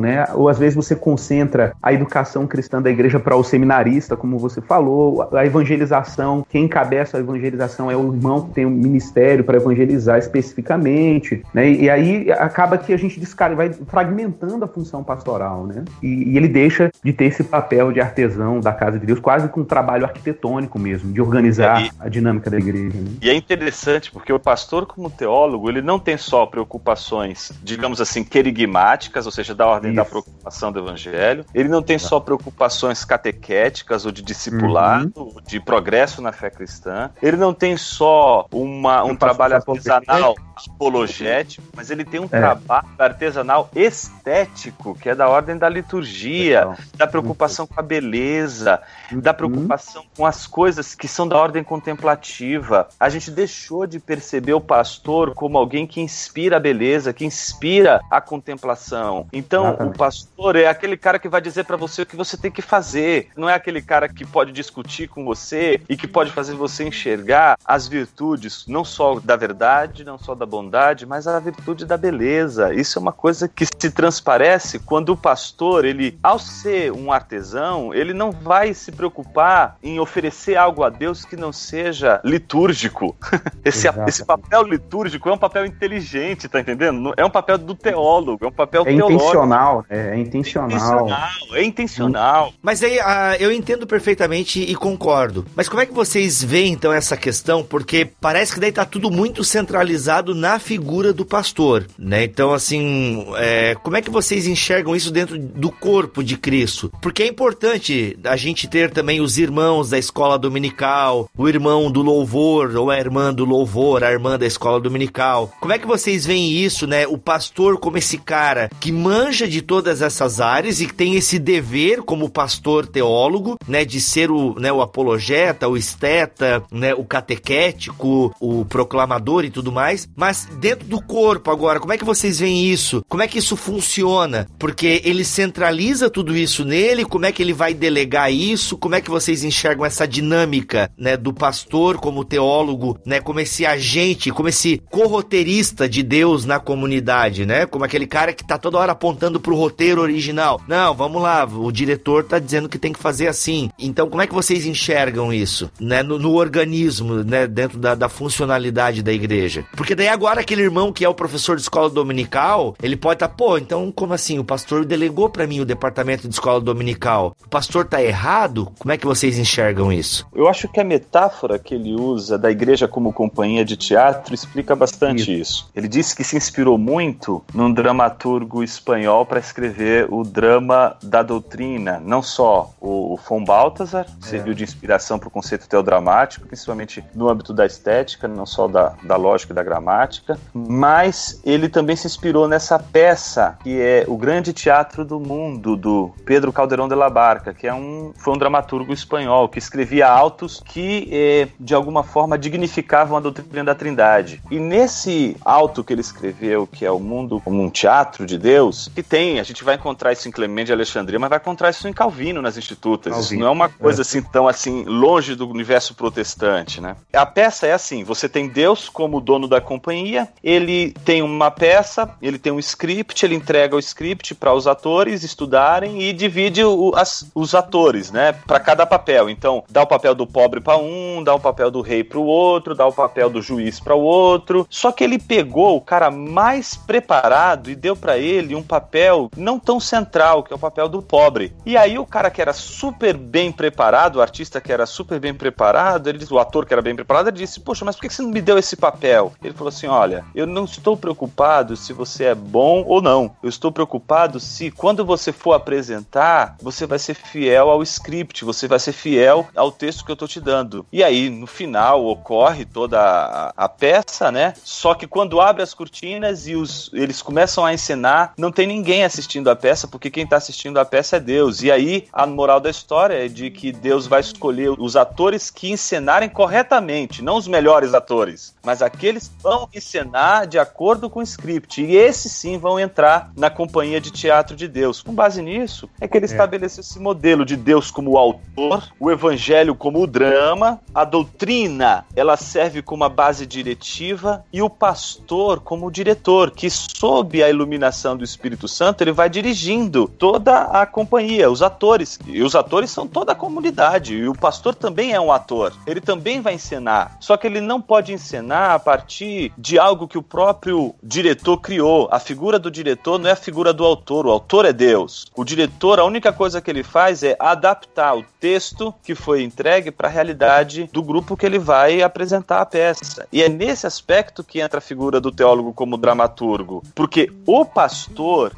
né? Ou às vezes você concentra a educação cristã da igreja para o seminarista, como você falou, a evangelização, quem encabeça a evangelização é o irmão que tem um ministério para evangelizar especificamente, né? E, e aí acaba que a gente descarga, vai fragmentando a função pastoral, né? E, e ele deixa de ter esse papel de artesão da casa de Deus, quase com um trabalho arquitetônico mesmo, de organizar É, e- a dinâmica da igreja. Né? E é interessante porque o pastor, como teólogo, ele não tem só preocupações, digamos assim, querigmáticas, ou seja, da ordem da Isso. proclamação do evangelho. Ele não tem só preocupações catequéticas ou de discipulado, Uhum. ou de progresso na fé cristã. Ele não tem só uma, um trabalho artesanal apologético, mas ele tem um É. trabalho artesanal estético, que é da ordem da liturgia, Legal. da preocupação com a beleza, da Uhum. preocupação com as coisas que são da ordem contemplativa. A gente deixou de perceber o pastor como alguém que inspira a beleza, que inspira a contemplação. Então, Exatamente. o pastor é aquele cara que vai dizer pra você o que você tem que fazer. Não é aquele cara que pode discutir com você e que pode fazer você enxergar as virtudes, não só da verdade, não só da bondade, mas a virtude da beleza. Isso é uma coisa que se transparece quando o pastor, ele, ao ser um artesão, ele não vai se preocupar em oferecer algo a Deus que não seja litúrgico. Esse, Exatamente. esse papel litúrgico é um papel inteligente, tá entendendo? É um papel do teólogo, é um papel É intencional, é, é intencional. intencional. É intencional. Mas aí ah, eu entendo perfeitamente e concordo. Mas como é que vocês veem então essa questão? Porque parece que daí tá tudo muito centralizado na figura do pastor, né? Então, assim, é, como é que vocês enxergam isso dentro do corpo de Cristo? Porque é importante a gente ter também os irmãos da escola dominical, o irmão do louvor ou a irmã do louvor, a irmã da escola dominical. Como é que vocês veem isso, né? O pastor como esse cara que manja de todas essas áreas e que tem esse dever como pastor teólogo, né, de ser o, né, o apologeta, o esteta, né, o catequético, o proclamador e tudo mais, mas dentro do corpo agora, como é que vocês veem isso? Como é que isso funciona? Porque ele centraliza tudo isso nele, como é que ele vai delegar isso? Como é que vocês enxergam essa dinâmica, né, do pastor como teólogo, né, como esse agente, como esse corroteirista de Deus na comunidade, né? Como aquele cara que tá toda hora apontando pro roteiro original. Não, vamos lá, o diretor tá dizendo que tem que fazer assim. Então, como é que vocês enxergam isso, né, no, no organismo, né, dentro da, da funcionalidade da igreja? Porque daí agora aquele irmão que é o professor de escola dominical, ele pode estar, tá, pô, então como assim? O pastor delegou para mim o departamento de escola dominical. O pastor tá errado? Como é que vocês enxergam isso? Eu acho que a metáfora que ele usa da igreja como companhia de teatro explica bastante isso. isso. Ele disse que se inspirou muito num dramaturgo espanhol para escrever o drama da doutrina, não só o, von Balthasar, que é. serviu de inspiração para o conceito teodramático, principalmente no âmbito da estética, não só da, da lógica e da gramática, mas ele também se inspirou nessa peça que é o grande teatro do mundo do Pedro Calderón de la Barca, que é um foi um dramaturgo espanhol que escrevia autos que eh, de alguma forma dignificavam a doutrina da Trindade. E nesse auto que ele escreveu, que é o mundo como um teatro de Deus, que tem, a gente vai encontrar isso em Clemente de Alexandria, mas vai encontrar isso em Calvino nas institutas. Calvino. Isso não é uma coisa é. assim tão assim longe do universo protestante, né? A peça é assim, você tem Deus como dono da companhia, ele tem uma peça, ele tem um script, ele entrega o script para os atores estudarem e divide o, as, os atores, né, para cada papel. Então, dá o papel do pobre para um, dá o papel do rei para o outro, dá o papel do juiz para o outro. Só que ele pegou o cara mais preparado e deu para ele um papel não tão central, que é o papel do pobre. E aí o cara que era super bem preparado, o artista que era super bem preparado, ele, o ator que era bem preparado, ele disse: Poxa, mas por que você não me deu esse papel? Ele falou assim: Olha, eu não estou preocupado se você é bom ou não. Eu estou preocupado se quando você for apresentar, você vai ser fiel ao script, você vai ser fiel ao texto que eu estou te dando. E aí, no final, ocorre toda a, a peça, né? Só que quando abre as cortinas e os, eles começam a encenar, não tem ninguém assistindo a peça, porque quem está assistindo a peça é Deus. E aí, a moral da história é de que Deus vai escolher os atores que encenarem corretamente, não os melhores atores, mas aqueles que vão encenar de acordo com o script. E esses sim vão entrar na companhia de teatro de Deus. Com base nisso, é que ele é. estabeleceu esse modelo de Deus como o autor, o evangelho como o drama, a doutrina, ela serve como a base diretiva e o pastor como o diretor, que sob a iluminação do Espírito Santo, ele vai dirigindo toda a companhia, os atores. E os atores são toda a comunidade, e o pastor também é um ator. Ele também vai encenar. Só que ele não pode encenar a partir de algo que o próprio diretor criou. A figura do diretor não é a figura do autor, o autor é Deus. O diretor, a única coisa que ele faz é adaptar o texto que foi entregue para a realidade do grupo que ele vai apresentar a peça. E é nesse aspecto que entra a figura do teólogo como dramaturgo, porque o pastor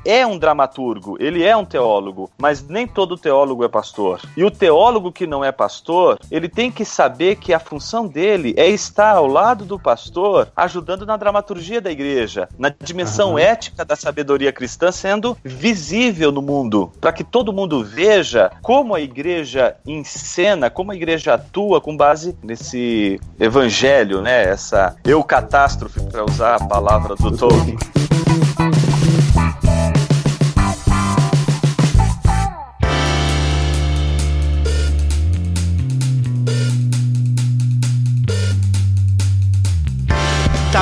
é um dramaturgo, ele é um teólogo, mas nem todo teólogo é pastor. E o teólogo que não é pastor, ele tem que saber que a função dele é estar ao lado do pastor, ajudando na dramaturgia da igreja, na dimensão uhum. ética da sabedoria cristã sendo visível no mundo, para que todo mundo veja como a igreja encena, como a igreja atua com base nesse evangelho, né? Essa eucatástrofe, para usar a palavra do Tolkien.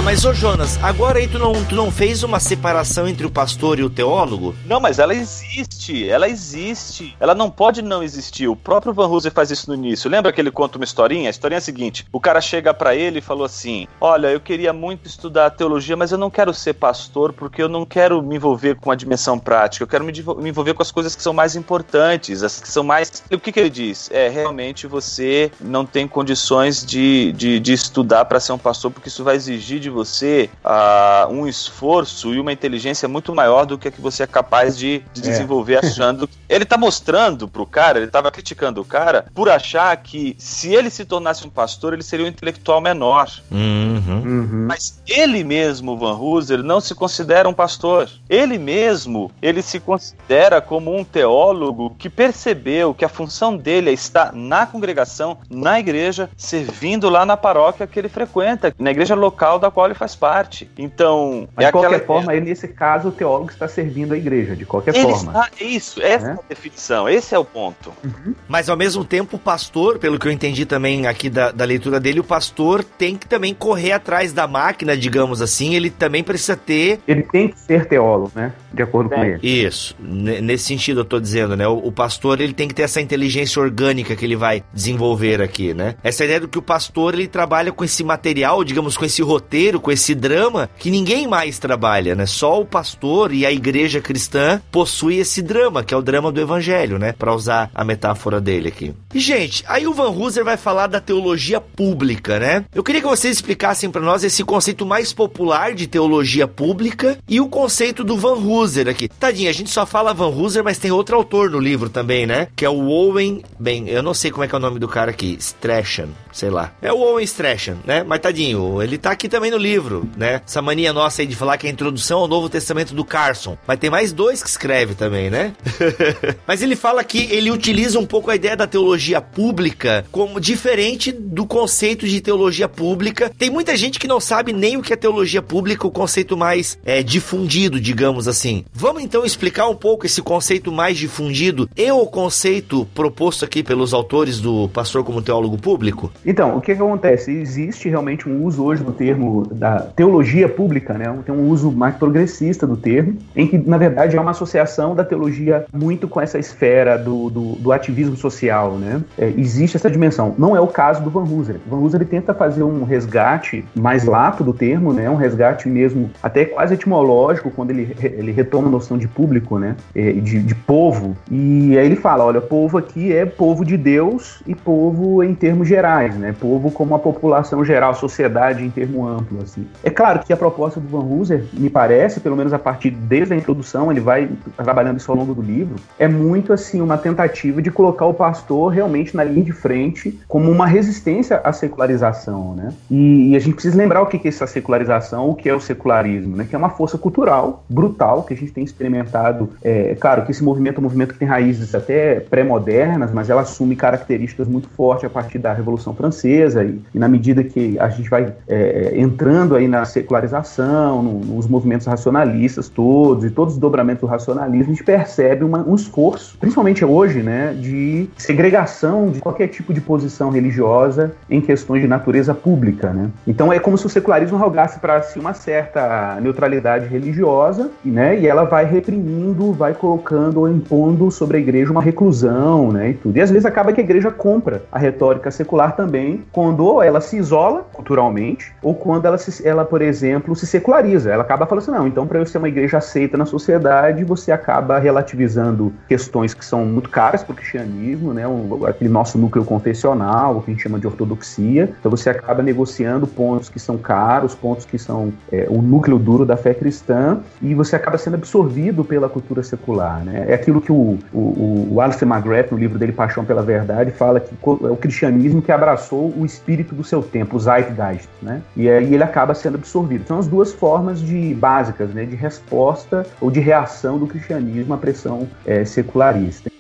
Tá, mas ô Jonas, agora aí tu não, tu não fez uma separação entre o pastor e o teólogo? Não, mas ela existe, ela existe. Ela não pode não existir. O próprio Van Hooser faz isso no início. Lembra que ele conta uma historinha? A historinha é a seguinte: o cara chega para ele e falou assim: Olha, eu queria muito estudar teologia, mas eu não quero ser pastor porque eu não quero me envolver com a dimensão prática. Eu quero me, me envolver com as coisas que são mais importantes, as que são mais. O que, que ele diz? É, realmente você não tem condições de, de, de estudar para ser um pastor, porque isso vai exigir de você uh, um esforço e uma inteligência muito maior do que a que você é capaz de, de é. desenvolver achando. ele tá mostrando pro cara, ele tava criticando o cara por achar que se ele se tornasse um pastor, ele seria um intelectual menor. Uhum. Uhum. Mas ele mesmo, Van Hooser, não se considera um pastor. Ele mesmo, ele se considera como um teólogo que percebeu que a função dele é estar na congregação, na igreja, servindo lá na paróquia que ele frequenta, na igreja local da qual ele faz parte. Então, Mas é de qualquer aquela... forma, aí, nesse caso, o teólogo está servindo a igreja, de qualquer ele forma. Está... Isso, essa é? é a definição, esse é o ponto. Uhum. Mas ao mesmo tempo, o pastor, pelo que eu entendi também aqui da, da leitura dele, o pastor tem que também correr atrás da máquina, digamos assim, ele também precisa ter. Ele tem que ser teólogo, né? De acordo com ele. Isso. N nesse sentido eu tô dizendo, né? O, o, pastor ele tem que ter essa inteligência orgânica que ele vai desenvolver aqui, né? Essa ideia do que o pastor ele trabalha com esse material, digamos, com esse roteiro, com esse drama que ninguém mais trabalha, né? Só o pastor e a igreja cristã possui esse drama, que é o drama do evangelho, né? Para usar a metáfora dele aqui. E gente, aí o Van Hooser vai falar da teologia pública, né? Eu queria que vocês explicassem para nós esse conceito mais popular de teologia pública e o conceito do Van Hooser aqui. Tadinha, a gente só fala Van Hooser, mas tem outro autor no livro também, né? Que é o Owen, bem, eu não sei como é que é o nome do cara aqui, Strachan, sei lá. É o Owen Strachan, né? Mas tadinho, ele tá aqui também no livro, né? Essa mania nossa aí de falar que é a introdução ao Novo Testamento do Carson. Mas tem mais dois que escreve também, né? mas ele fala que ele utiliza um pouco a ideia da teologia pública como diferente do conceito de teologia pública. Tem muita gente que não sabe nem o que é teologia pública, o conceito mais é, difundido, digamos assim. Vamos então explicar um pouco esse conceito mais difundido e o conceito proposto aqui pelos autores do Pastor como Teólogo Público? Então, o que, que acontece? Existe realmente um uso hoje do termo da teologia pública, né? Tem um uso mais progressista do termo, em que, na verdade, é uma associação da teologia muito com essa esfera do, do, do ativismo social, né? É, existe essa dimensão. Não é o caso do Van Hooser. Van Hooser ele tenta fazer um resgate mais lato do termo, né? Um resgate mesmo até quase etimológico, quando ele, ele retoma a noção de público, né? É, de, de povo. E aí ele fala, olha, povo aqui é povo de Deus e povo em termos gerais, né? Povo como a população geral, sociedade em termo amplo, assim. É claro que a proposta do Van Hooser, me parece, pelo menos a partir desde a introdução, ele vai trabalhando isso ao longo do livro, é muito assim uma tentativa de colocar o pastor realmente na linha de frente como uma resistência à secularização, né? E, e a gente precisa lembrar o que é essa secularização, o que é o secularismo, né? Que é uma força cultural brutal que a gente tem experimentado. É, claro que esse movimento é um movimento que tem raízes até pré-modernas, mas ela assume características muito fortes a partir da Revolução Francesa e, e na medida que a gente vai é, entrando aí na secularização, no, nos movimentos racionalistas todos e todos os dobramentos do racionalismo, a gente percebe uma, um esforço, principalmente hoje, né, de segregação de qualquer tipo de posição religiosa em questões de natureza pública, né? Então é como se o secularismo rogasse para si uma certa neutralidade religiosa, né? E ela vai reprimindo, vai colocando ou impondo sobre a igreja uma reclusão, né? E tudo. E às vezes acaba que a igreja compra a retórica secular também, quando ela se isola culturalmente ou quando ela, se, ela por exemplo, se seculariza. Ela acaba falando assim, não, então para eu ser uma igreja aceita na sociedade, você acaba relativizando questões que são muito caras para o cristianismo, né? Um, aquele nosso núcleo confessional, o que a gente chama de ortodoxia. Então você acaba negociando pontos que são caros, pontos que são é, o núcleo duro da fé cristã, e você acaba sendo absorvido pela cultura secular. Né? É aquilo que o, o, o Alistair McGrath, no livro dele Paixão pela Verdade, fala que é o cristianismo que abraçou o espírito do seu tempo, o Zeitgeist. Né? E aí ele acaba sendo absorvido. São as duas formas de básicas né, de resposta ou de reação do cristianismo à pressão é, secularista.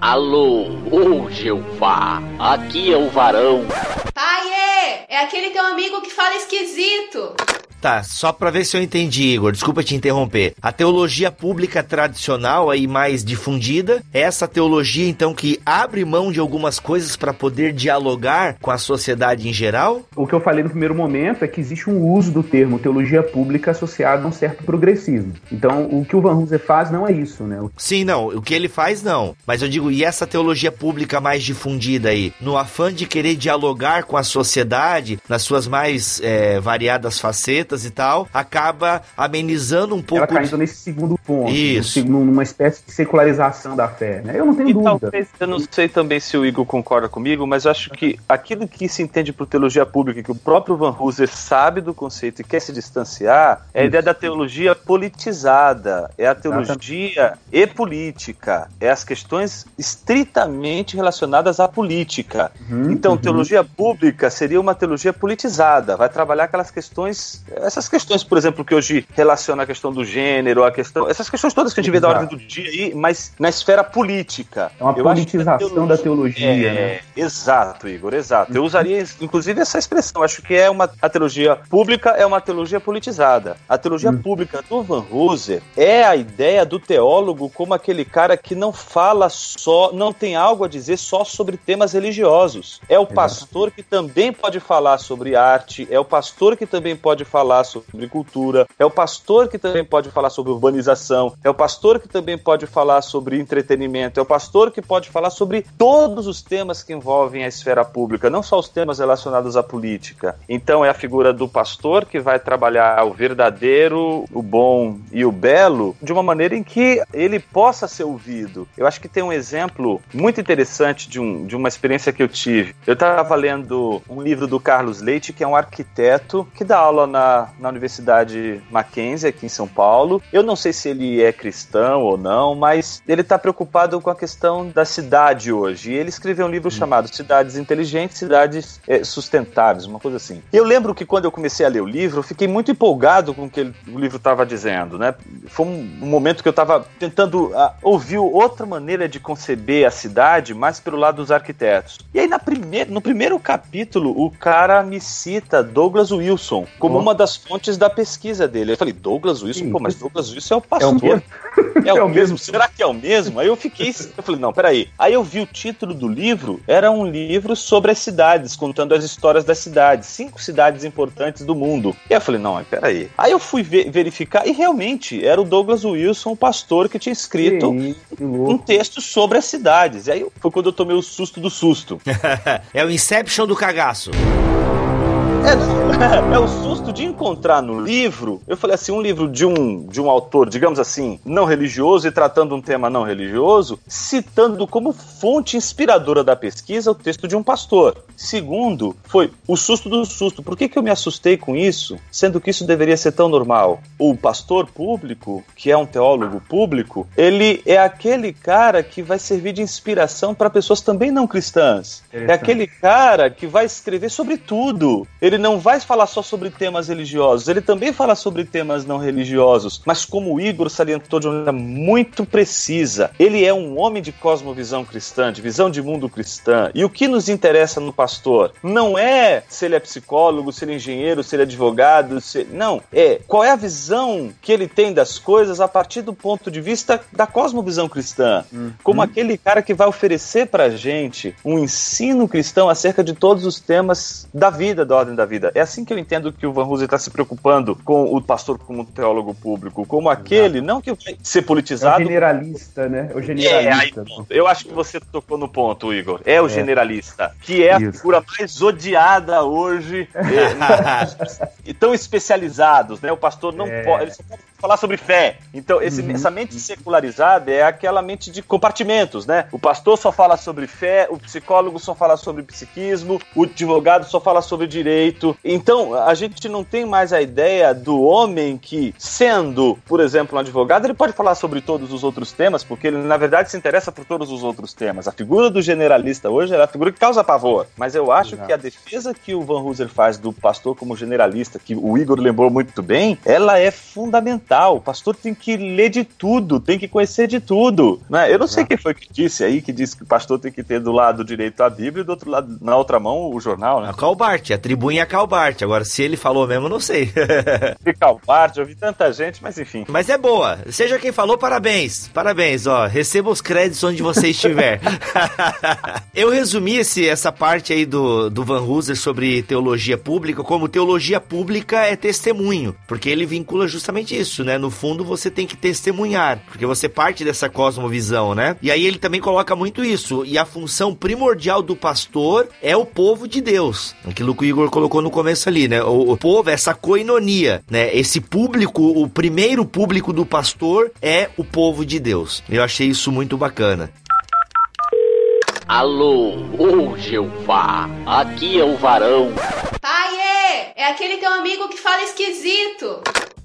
Alô, ô Jeová, aqui é o varão. Pai, é! É aquele teu amigo que fala esquisito. Tá, só pra ver se eu entendi, Igor, desculpa te interromper. A teologia pública tradicional aí mais difundida, é essa teologia então que abre mão de algumas coisas para poder dialogar com a sociedade em geral? O que eu falei no primeiro momento é que existe um uso do termo teologia pública associado a um certo progressismo. Então, o que o Van Hooser faz não é isso, né? Sim, não, o que ele faz não. Mas eu digo, e essa teologia pública mais difundida aí, no afã de querer dialogar com a sociedade, nas suas mais é, variadas facetas e tal, acaba amenizando um pouco. Ela caindo nesse segundo ponto. Isso. Numa espécie de secularização da fé, né? Eu não tenho E dúvida. talvez, eu não sei também se o Igor concorda comigo, mas eu acho que aquilo que se entende por teologia pública, que o próprio Van Hooser sabe do conceito e quer se distanciar, é a Isso. ideia da teologia politizada, é a teologia e política, é as questões estritamente relacionadas à política. Uhum, Então, uhum. teologia pública seria uma teologia politizada, vai trabalhar aquelas questões, essas questões, por exemplo, que hoje relaciona a questão do gênero, a questão, essas questões todas que a gente vê da Exato. ordem do dia aí, mas na esfera política. É uma Eu politização da teologia, é, né? Exato, Igor, exato. Eu usaria, inclusive, essa expressão. Acho que é uma a teologia pública é uma teologia politizada. A teologia Hum. pública do Van Hooser é a ideia do teólogo como aquele cara que não fala só, não tem algo a dizer só sobre temas religiosos. É o pastor que também pode falar sobre arte, é o pastor que também pode falar sobre cultura, é o pastor que também pode falar sobre urbanização, é o pastor que também pode falar sobre entretenimento, é o pastor que pode falar sobre todos os temas que envolvem a esfera pública, não só os temas relacionados à política. Então é a figura do pastor que vai trabalhar o verdadeiro, o bom e o belo de uma maneira em que ele possa ser ouvido. Eu acho que tem um exemplo muito interessante de, um, de uma experiência que eu tive. Eu estava lendo um livro do Carlos Leite, que é um arquiteto que dá aula na, na Universidade Mackenzie, aqui em São Paulo. Eu não sei se ele é cristão ou não, mas ele está preocupado com a questão da cidade hoje. E ele escreveu um livro chamado Cidades Inteligentes, Cidades eh, Sustentáveis, uma coisa assim. Eu lembro que quando eu comecei a ler o livro, eu fiquei muito empolgado com o que ele- o livro estava dizendo, né? Foi um, momento que eu estava tentando ah, ouvir outra maneira de conceber a cidade, mais pelo lado dos arquitetos. E aí, na primeira, no primeiro capítulo, o cara me cita Douglas Wilson como Oh. uma das fontes da pesquisa dele. Eu falei, Douglas Wilson? Sim. Pô, mas Douglas Wilson é o É o pastor. mesmo? É o, É o mesmo? mesmo. Será que é o mesmo? Aí eu fiquei. Eu falei, não, peraí. Aí eu vi o título do livro, era um livro sobre as cidades, contando as histórias das cidades, cinco cidades importantes do mundo. E aí eu falei, não, mas peraí. Aí eu fui ve- verificar, e realmente era o Douglas Wilson, o pastor, que tinha escrito que um texto sobre as cidades. E aí foi quando eu tomei o susto do susto. é o Inception do cagaço. É, não, é o susto de encontrar no livro. Eu falei assim, um livro de um de um autor, digamos assim, não religioso e tratando um tema não religioso, citando como fonte inspiradora da pesquisa o texto de um pastor. Segundo, foi o susto do susto. Por que, que eu me assustei com isso, sendo que isso deveria ser tão normal? O pastor público, que é um teólogo público, ele é aquele cara que vai servir de inspiração para pessoas também não cristãs. É aquele cara que vai escrever sobre tudo. Ele não vai falar só sobre temas religiosos, ele também fala sobre temas não religiosos. Mas como o Igor salientou de uma maneira muito precisa, ele é um homem de cosmovisão cristã, de visão de mundo cristã. E o que nos interessa no pastor não é se ele é psicólogo, se ele é engenheiro, se ele é advogado, se... não, é qual é a visão que ele tem das coisas a partir do ponto de vista da cosmovisão cristã. Como aquele cara que vai oferecer pra gente um ensino cristão acerca de todos os temas da vida, da ordem da vida. É assim que eu entendo que o Van Hooser está se preocupando com o pastor como teólogo público, como aquele, não que vai ser É o politizado. generalista, né? É o É, aí, generalista. ponto. eu acho que você tocou no ponto, Igor. É o generalista, que é a Isso. figura mais odiada hoje. É, e tão especializados, né? O pastor não É. pode, ele só pode falar sobre fé. Então, esse- Uhum. essa mente secularizada é aquela mente de compartimentos, né? O pastor só fala sobre fé, o psicólogo só fala sobre psiquismo, o advogado só fala sobre direito. Então, a gente não tem mais a ideia do homem que, sendo, por exemplo, um advogado, ele pode falar sobre todos os outros temas, porque ele, na verdade, se interessa por todos os outros temas. A figura do generalista hoje é a figura que causa pavor. Mas eu acho Exato. que a defesa que o Van Hooser faz do pastor como generalista, que o Igor lembrou muito bem, ela é fundamental. Fundamental. O pastor tem que ler de tudo, tem que conhecer de tudo. Né? Eu não sei quem foi que disse aí, que disse que o pastor tem que ter do lado direito a Bíblia e do outro lado, na outra mão, o jornal, né? A Calbart, atribuem a Calbart. Agora, se ele falou mesmo, não sei. De Calbart, eu vi tanta gente, mas enfim. Mas é boa. Seja quem falou, parabéns. Parabéns, ó. Receba os créditos onde você estiver. eu resumi esse, essa parte aí do, do Van Hooser sobre teologia pública como teologia pública é testemunho. Porque ele vincula justamente isso, né? No fundo, você tem que testemunhar. Porque você parte dessa cosmovisão, né? E aí ele também coloca muito isso. E a função primordial do pastor é o povo de Deus. Aquilo que o Igor colocou no começo ali, né? O, o povo, essa coinonia, né? Esse público, o primeiro público do pastor é o povo de Deus. Eu achei isso muito bacana. Alô, ô Jeová, aqui é o varão. Pai, é aquele teu amigo que fala esquisito.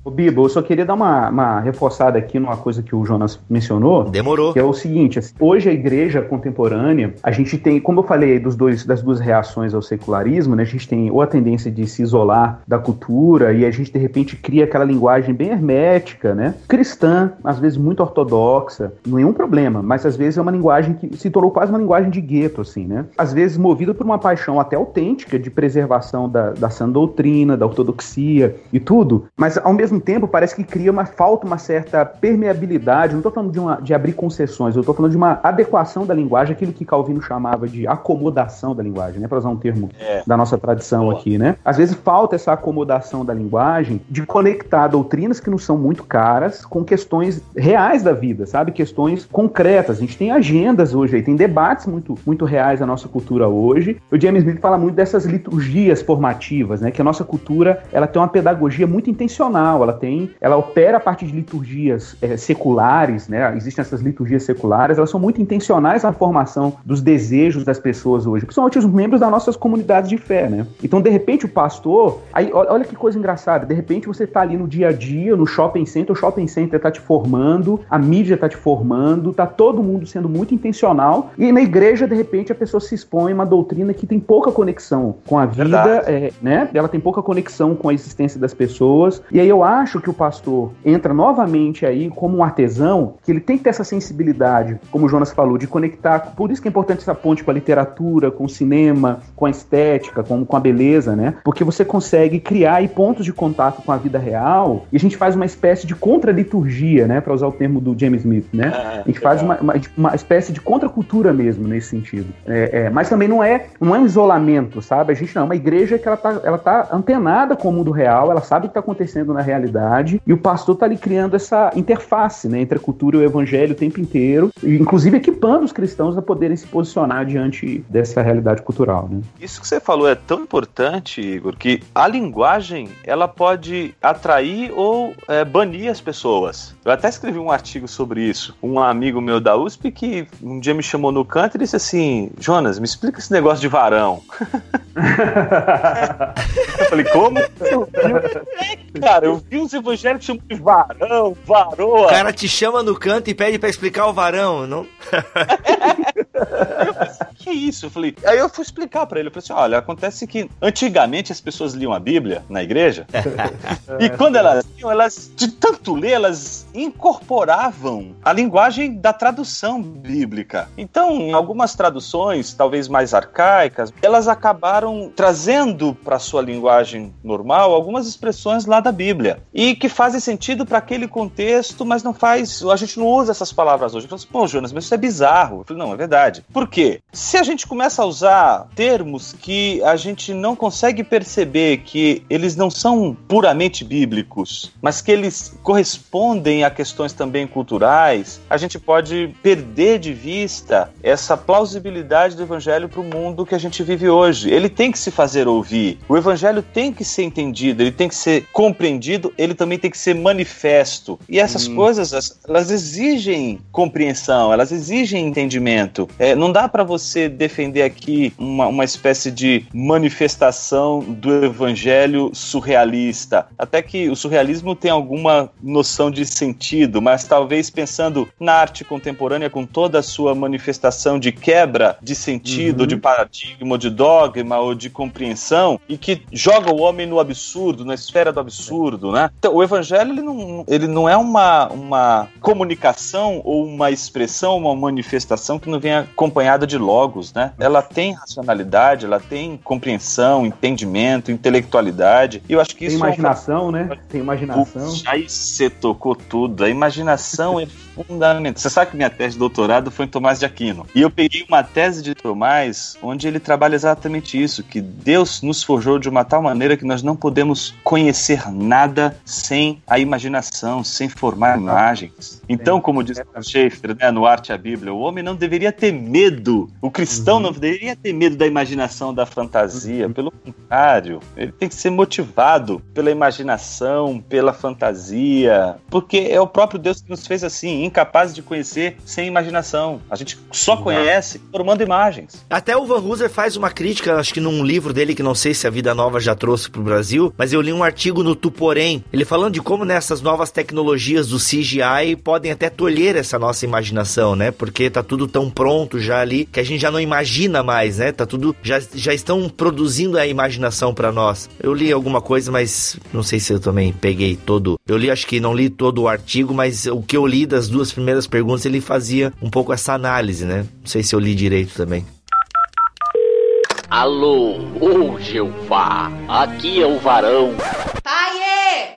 Ô, Bibo, eu só queria dar uma, uma reforçada aqui numa coisa que o Jonas mencionou. Demorou. Que é o seguinte, assim, hoje a igreja contemporânea, a gente tem, como eu falei dos dois, das duas reações ao secularismo, né? A gente tem ou a tendência de se isolar da cultura e a gente de repente cria aquela linguagem bem hermética, né? Cristã, às vezes muito ortodoxa, nenhum problema, mas às vezes é uma linguagem que se tornou quase uma linguagem de gueto, assim, né? Às vezes movida por uma paixão até autêntica de preservação da, da sã doutrina, da ortodoxia e tudo, mas ao mesmo mesmo tempo, parece que cria uma falta, uma certa permeabilidade. Não estou falando de, uma, de abrir concessões, eu estou falando de uma adequação da linguagem, aquilo que Calvino chamava de acomodação da linguagem, né? Para usar um termo é. da nossa tradição Boa. aqui, né? Às vezes falta essa acomodação da linguagem de conectar doutrinas que não são muito caras com questões reais da vida, sabe? Questões concretas. A gente tem agendas hoje aí, tem debates muito, muito reais na nossa cultura hoje. O James Smith fala muito dessas liturgias formativas, né? Que a nossa cultura ela tem uma pedagogia muito intencional ela tem, ela opera a partir de liturgias é, seculares, né? Existem essas liturgias seculares, elas são muito intencionais na formação dos desejos das pessoas hoje, principalmente os membros das nossas comunidades de fé, né? Então, de repente, o pastor, aí, olha que coisa engraçada, de repente você tá ali no dia a dia, no shopping center, o shopping center tá te formando, a mídia tá te formando, tá todo mundo sendo muito intencional, e na igreja, de repente, a pessoa se expõe a uma doutrina que tem pouca conexão com a vida, é, né? Ela tem pouca conexão com a existência das pessoas, e aí eu acho que o pastor entra novamente aí como um artesão, que ele tem que ter essa sensibilidade, como o Jonas falou, de conectar. Por isso que é importante essa ponte com a literatura, com o cinema, com a estética, com, com a beleza, né? Porque você consegue criar aí pontos de contato com a vida real e a gente faz uma espécie de contra-liturgia, né? Para usar o termo do James Smith, né? Ah, a gente faz uma, uma, uma, espécie de contracultura mesmo nesse sentido. É, é, mas também não é, não é um isolamento, sabe? A gente não é uma igreja que ela tá, ela tá antenada com o mundo real, ela sabe o que está acontecendo na realidade realidade, e o pastor está ali criando essa interface né, entre a cultura e o evangelho o tempo inteiro, inclusive equipando os cristãos a poderem se posicionar diante dessa realidade cultural. Né? Isso que você falou é tão importante, Igor, que a linguagem ela pode atrair ou é, banir as pessoas. Eu até escrevi um artigo sobre isso. Um amigo meu da USP que um dia me chamou no canto e disse assim: Jonas, me explica esse negócio de varão. eu falei, como? cara, eu vi uns evangélicos chamando de varão, varoa. O cara te chama no canto e pede para explicar o varão, não? que isso? Eu falei, aí eu fui explicar para ele, eu falei assim, olha, acontece que antigamente as pessoas liam a Bíblia na igreja, e quando elas liam, elas, de tanto ler, elas incorporavam a linguagem da tradução bíblica. Então, algumas traduções, talvez mais arcaicas, elas acabaram trazendo para sua linguagem normal algumas expressões lá da Bíblia e que fazem sentido para aquele contexto, mas não faz, a gente não usa essas palavras hoje. Eu falo assim, pô, Jonas, mas isso é bizarro. Eu falei, não, é verdade. Por quê? Se a gente começa a usar termos que a gente não consegue perceber que eles não são puramente bíblicos, mas que eles correspondem a questões também culturais, a gente pode perder de vista essa plausibilidade do evangelho para o mundo que a gente vive hoje. Ele tem que se fazer ouvir. O evangelho tem que ser entendido, ele tem que ser compreendido, ele também tem que ser manifesto. E essas hum. coisas, elas exigem compreensão, elas exigem entendimento. É, não dá para você defender aqui uma, uma espécie de manifestação do evangelho surrealista. Até que o surrealismo tem alguma noção de sentido, mas talvez pensando na arte contemporânea com toda a sua manifestação de quebra de sentido, uhum. de paradigma, de dogma ou de compreensão, e que joga o homem no absurdo, na esfera do absurdo, né? Então, o evangelho ele não, ele não é uma, uma comunicação ou uma expressão, uma manifestação que não vem acompanhada de logos, né? Ela tem racionalidade, ela tem compreensão, entendimento, intelectualidade. E eu acho que tem isso imaginação, é um... né? Tem imaginação. Puxa, aí você tocou tudo. A imaginação é fundamental. Você sabe que minha tese de doutorado foi em Tomás de Aquino. E eu peguei uma tese de Tomás onde ele trabalha exatamente isso, que Deus nos forjou de uma tal maneira que nós não podemos conhecer nada sem a imaginação, sem formar imagens. Então, como diz Schaeffer né, no Arte e a Bíblia, o homem não deveria ter medo, o cristão uhum. não deveria ter medo da imaginação, da fantasia. Uhum. Pelo contrário, ele tem que ser motivado pela imaginação, pela fantasia, porque é o próprio Deus que nos fez assim, incapazes de conhecer sem imaginação. A gente só conhece formando imagens. Até o Van Hooser faz uma crítica, acho que num livro dele que não sei se a Vida Nova já trouxe pro Brasil, mas eu li um artigo no Tuporém, ele falando de como nessas novas tecnologias do CGI podem até tolher essa nossa imaginação, né? Porque tá tudo tão pronto já ali que a gente já não imagina mais, né? Tá tudo já, já estão produzindo a imaginação para nós. Eu li alguma coisa, mas não sei se eu também peguei todo. Eu li, acho que não li todo o artigo, mas o que eu li das duas duas primeiras perguntas ele fazia um pouco essa análise, né? Não sei se eu li direito também. Alô, ô Jeová, aqui é o varão.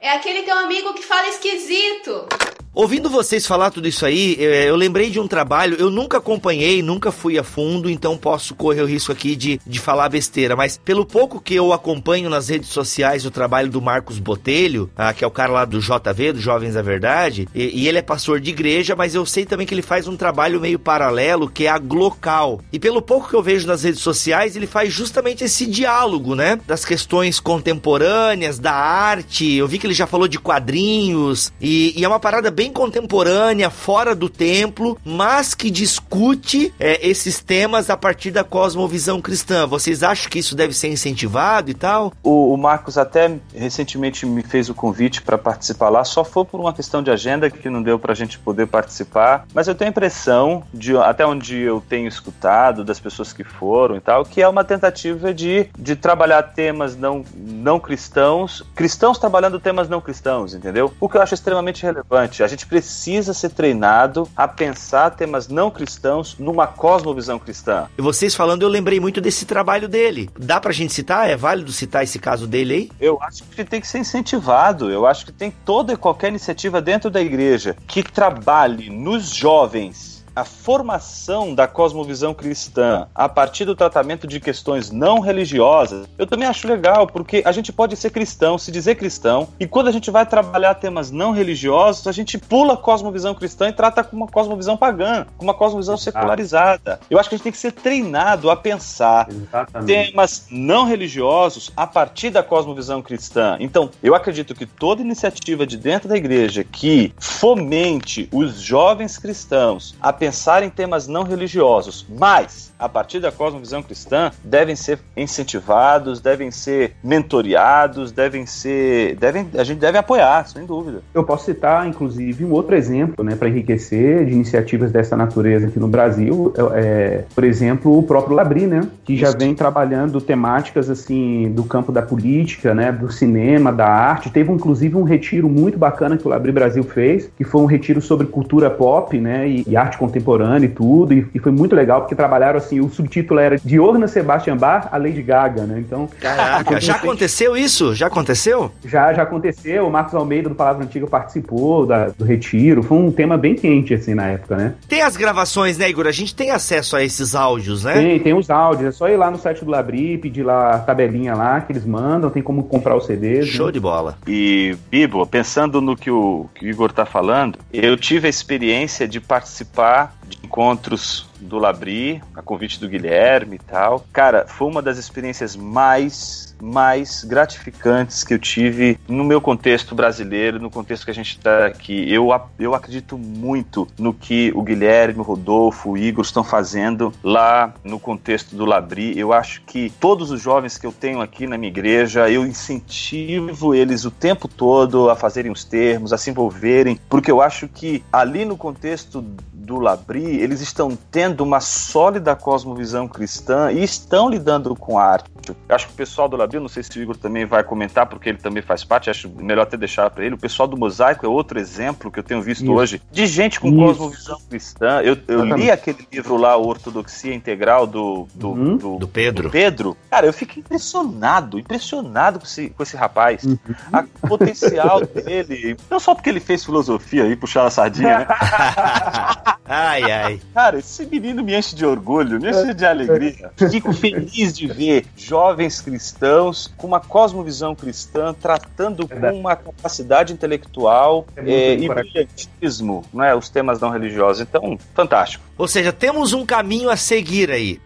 É aquele teu amigo que fala esquisito. Ouvindo vocês falar tudo isso aí, é, eu lembrei de um trabalho, eu nunca acompanhei, nunca fui a fundo, então posso correr o risco aqui de, de falar besteira, mas pelo pouco que eu acompanho nas redes sociais o trabalho do Marcos Botelho, ah, que é o cara lá do JV, dos Jovens da Verdade, e, e, ele é pastor de igreja, mas eu sei também que ele faz um trabalho meio paralelo, que é a Glocal. E pelo pouco que eu vejo nas redes sociais, ele faz justamente esse diálogo, né, das questões contemporâneas, da arte, eu vi que ele já falou de quadrinhos, e, e é uma parada bem bem contemporânea, fora do templo, mas que discute é, esses temas a partir da cosmovisão cristã. Vocês acham que isso deve ser incentivado e tal? O, o Marcos até recentemente me fez o convite para participar lá, só foi por uma questão de agenda que não deu para a gente poder participar, mas eu tenho a impressão, de, até onde eu tenho escutado, das pessoas que foram e tal, que é uma tentativa de, de trabalhar temas não, não cristãos, cristãos trabalhando temas não cristãos, entendeu? O que eu acho extremamente relevante. A gente precisa ser treinado a pensar temas não cristãos numa cosmovisão cristã. E vocês falando, eu lembrei muito desse trabalho dele. Dá pra gente citar? É válido citar esse caso dele aí? Eu acho que tem que ser incentivado. Eu acho que tem toda e qualquer iniciativa dentro da igreja que trabalhe nos jovens a formação da cosmovisão cristã a partir do tratamento de questões não religiosas, eu também acho legal, porque a gente pode ser cristão, se dizer cristão, e quando a gente vai trabalhar temas não religiosos, a gente pula a cosmovisão cristã e trata com uma cosmovisão pagã, com uma cosmovisão secularizada. Eu acho que a gente tem que ser treinado a pensar Exatamente. temas não religiosos a partir da cosmovisão cristã. Então, eu acredito que toda iniciativa de dentro da igreja que fomente os jovens cristãos a pensar em temas não religiosos, mas a partir da cosmovisão cristã, devem ser incentivados, devem ser mentoreados, devem ser. Devem, a gente deve apoiar, sem dúvida. Eu posso citar, inclusive, um outro exemplo, né, para enriquecer de iniciativas dessa natureza aqui no Brasil. É, é, por exemplo, o próprio Labri, né? Que já vem trabalhando temáticas assim do campo da política, né? Do cinema, da arte. Teve inclusive um retiro muito bacana que o Labri Brasil fez, que foi um retiro sobre cultura pop, né? E, e arte contemporânea e tudo. E, e foi muito legal porque trabalharam assim o subtítulo era de Orna Sebastian Bach a Lady Gaga, né? Então. Caraca, já aconteceu isso? Já aconteceu? Já, já aconteceu. O Marcos Almeida do Palavra Antiga participou da, do retiro. Foi um tema bem quente, assim, na época, né? Tem as gravações, né, Igor? A gente tem acesso a esses áudios, né? Tem, tem os áudios. É só ir lá no site do Labri, pedir lá a tabelinha lá que eles mandam, tem como comprar os CDs. Show né? de bola. E, Bibo, pensando no que o, que o Igor tá falando, eu tive a experiência de participar participar de encontros do Labri, a convite do Guilherme e tal. Cara, foi uma das experiências mais mais gratificantes que eu tive no meu contexto brasileiro, no contexto que a gente está aqui. Eu, eu acredito muito no que o Guilherme, o Rodolfo, o Igor estão fazendo lá no contexto do Labri. Eu acho que todos os jovens que eu tenho aqui na minha igreja, eu incentivo eles o tempo todo a fazerem os termos, a se envolverem, porque eu acho que ali no contexto do Labri, eles estão tendo uma sólida cosmovisão cristã e estão lidando com a arte. Eu acho que o pessoal do Labri, não sei se o Igor também vai comentar, porque ele também faz parte, acho melhor até deixar para ele. O pessoal do Mosaico é outro exemplo que eu tenho visto Isso. hoje de gente com Isso. cosmovisão cristã. Eu, eu li aquele livro lá, Ortodoxia Integral do, do, uhum. do, do Pedro. Do Pedro. Cara, eu fiquei impressionado, impressionado com esse, com esse rapaz. Uhum. A, o potencial dele, não só porque ele fez filosofia e puxar a sardinha, né? Ai, ai. Cara, esse menino me enche de orgulho, me enche de alegria. Fico feliz de ver jovens cristãos com uma cosmovisão cristã, tratando com uma capacidade intelectual é é, e brilhantismo né, os temas não religiosos. Então, fantástico. Ou seja, temos um caminho a seguir aí.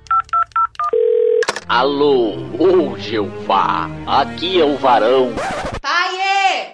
Alô, ô Jeová, aqui é o varão. Pai,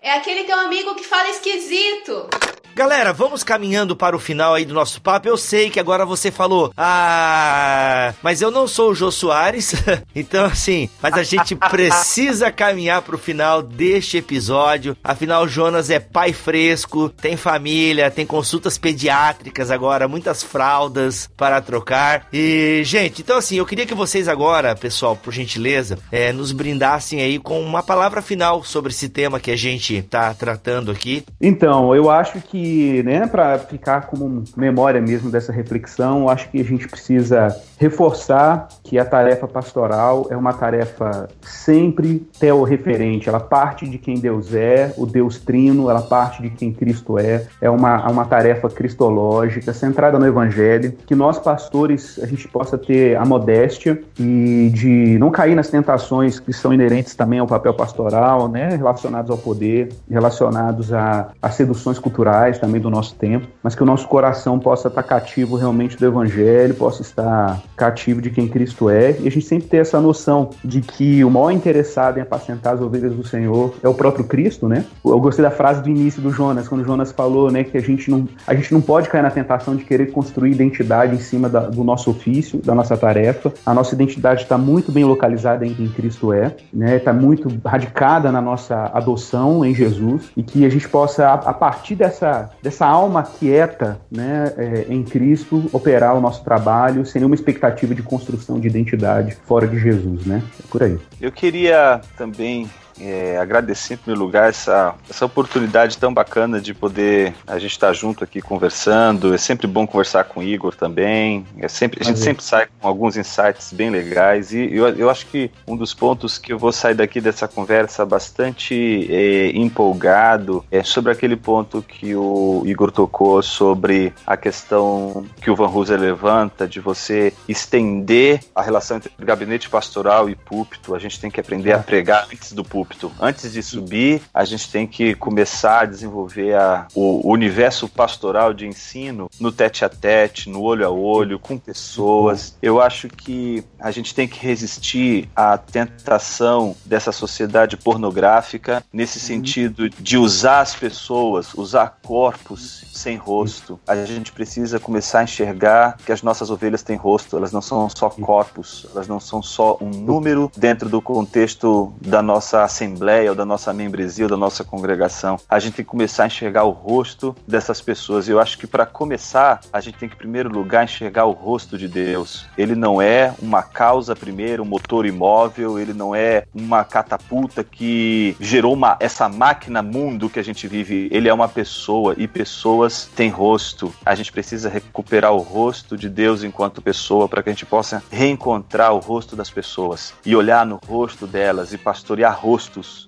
é aquele teu amigo que fala esquisito. Galera, vamos caminhando para o final aí do nosso papo. Eu sei que agora você falou, ah, mas eu não sou o Jô Soares, então assim, mas a gente precisa caminhar para o final deste episódio. Afinal, Jonas é pai fresco, tem família, tem consultas pediátricas agora, muitas fraldas para trocar. E, gente, então assim, eu queria que vocês agora, pessoal, por gentileza, é, nos brindassem aí com uma palavra final sobre esse tema que a gente está tratando aqui. Então, eu acho que né, para ficar como memória mesmo dessa reflexão, acho que a gente precisa reforçar que a tarefa pastoral é uma tarefa sempre teorreferente, ela parte de quem Deus é, o Deus trino, ela parte de quem Cristo é, é uma, uma tarefa cristológica, centrada no Evangelho, que nós pastores, a gente possa ter a modéstia e de não cair nas tentações que são inerentes também ao papel pastoral, né, relacionados ao poder, relacionados a, a seduções culturais também do nosso tempo, mas que o nosso coração possa estar cativo realmente do Evangelho, possa estar cativo de quem Cristo é, e a gente sempre ter essa noção de que o maior interessado em apacentar as ovelhas do Senhor é o próprio Cristo, né? Eu gostei da frase do início do Jonas, quando o Jonas falou, né, que a gente não, a gente não pode cair na tentação de querer construir identidade em cima da, do nosso ofício, da nossa tarefa. A nossa identidade está muito bem localizada em quem Cristo é, né? Está muito radicada na nossa adoção em Jesus e que a gente possa, a, a partir dessa, dessa alma quieta, né, é, em Cristo, operar o nosso trabalho sem nenhuma expectativa expectativa de construção de identidade fora de Jesus, né? É por aí. Eu queria também é, agradecer em primeiro lugar essa, essa oportunidade tão bacana de poder a gente estar junto aqui conversando. É sempre bom conversar com o Igor também. É sempre, a gente uhum. sempre sai com alguns insights bem legais. E eu, eu acho que um dos pontos que eu vou sair daqui dessa conversa bastante é, empolgado é sobre aquele ponto que o Igor tocou sobre a questão que o Van Hooser levanta de você estender a relação entre gabinete pastoral e púlpito. A gente tem que aprender a pregar antes do púlpito Antes de subir, a gente tem que começar a desenvolver a, o, universo pastoral de ensino no tete a tete, no olho a olho, com pessoas. Eu acho que a gente tem que resistir à tentação dessa sociedade pornográfica, nesse uhum. sentido de usar as pessoas, usar corpos sem rosto. A gente precisa começar a enxergar que as nossas ovelhas têm rosto, elas não são só corpos, elas não são só um número dentro do contexto da nossa assembleia, ou da nossa membresia, ou da nossa congregação. A gente tem que começar a enxergar o rosto dessas pessoas. Eu acho que para começar, a gente tem que, em primeiro lugar, enxergar o rosto de Deus. Ele não é uma causa primeiro, um motor imóvel, ele não é uma catapulta que gerou uma, essa máquina mundo que a gente vive. Ele é uma pessoa e pessoas têm rosto. A gente precisa recuperar o rosto de Deus enquanto pessoa para que a gente possa reencontrar o rosto das pessoas e olhar no rosto delas e pastorear rosto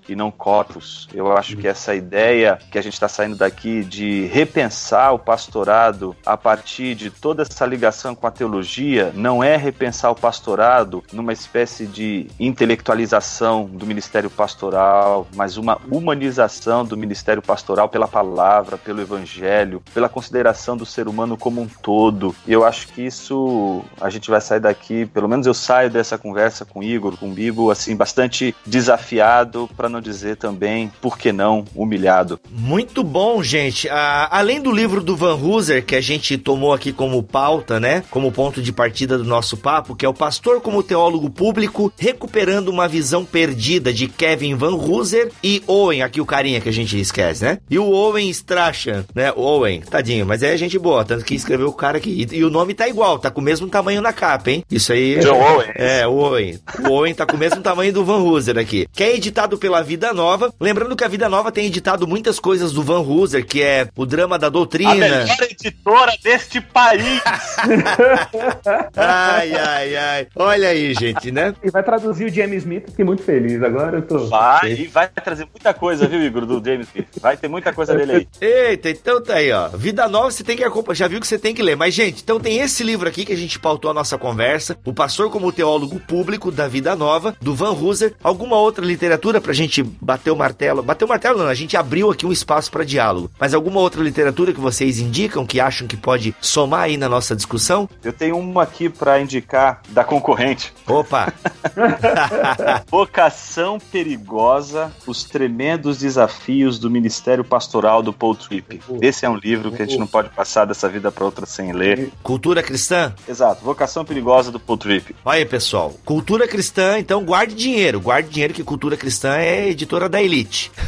e não cotos. Eu acho que essa ideia que a gente está saindo daqui de repensar o pastorado a partir de toda essa ligação com a teologia não é repensar o pastorado numa espécie de intelectualização do ministério pastoral, mas uma humanização do ministério pastoral pela palavra, pelo evangelho, pela consideração do ser humano como um todo. E eu acho que isso a gente vai sair daqui, pelo menos eu saio dessa conversa com Igor, com Bibo, assim, bastante desafiado, para não dizer também, por que não, humilhado. Muito bom, gente. Ah, além do livro do Van Hooser, que a gente tomou aqui como pauta, né? Como ponto de partida do nosso papo, que é o Pastor como Teólogo Público, recuperando uma visão perdida de Kevin Van Hooser e Owen, aqui o carinha que a gente esquece, né? E o Owen Strachan, né? Owen, tadinho, mas é gente boa, tanto que escreveu o cara aqui. E, e, o nome tá igual, tá com o mesmo tamanho na capa, hein? Isso aí. John Owen. É, o Owen. O Owen tá com o mesmo tamanho do Van Hooser aqui. Que é editado pela Vida Nova. Lembrando que a Vida Nova tem editado muitas coisas do Van Hooser, que é o drama da doutrina. A melhor editora deste país. ai, ai, ai. Olha aí, gente, né? E vai traduzir o James Smith, fiquei muito feliz. Agora eu tô. Vai, e vai trazer muita coisa, viu, Igor, do James Smith. Vai ter muita coisa dele aí. Eita, então tá aí, ó. Vida Nova você tem que acompanhar. Já viu que você tem que ler. Mas, gente, então tem esse livro aqui que a gente pautou a nossa conversa. O Pastor como Teólogo Público da Vida Nova, do Van Hooser. Alguma outra literatura pra gente bater o martelo? Bater o martelo não, a gente abriu aqui um espaço para diálogo. Mas alguma outra literatura que vocês indicam, que acham que pode somar aí na nossa discussão? Eu tenho uma aqui para indicar da concorrente. Opa! Vocação Perigosa, os tremendos desafios do Ministério Pastoral do Paul Tripp. Esse é um livro que a gente não pode passar dessa vida para outra sem ler. Cultura cristã? Exato, Vocação Perigosa do Paul Tripp. Olha aí, pessoal. Cultura cristã, então guarde dinheiro. Guarde dinheiro que Cultura Cristã é editora da Elite.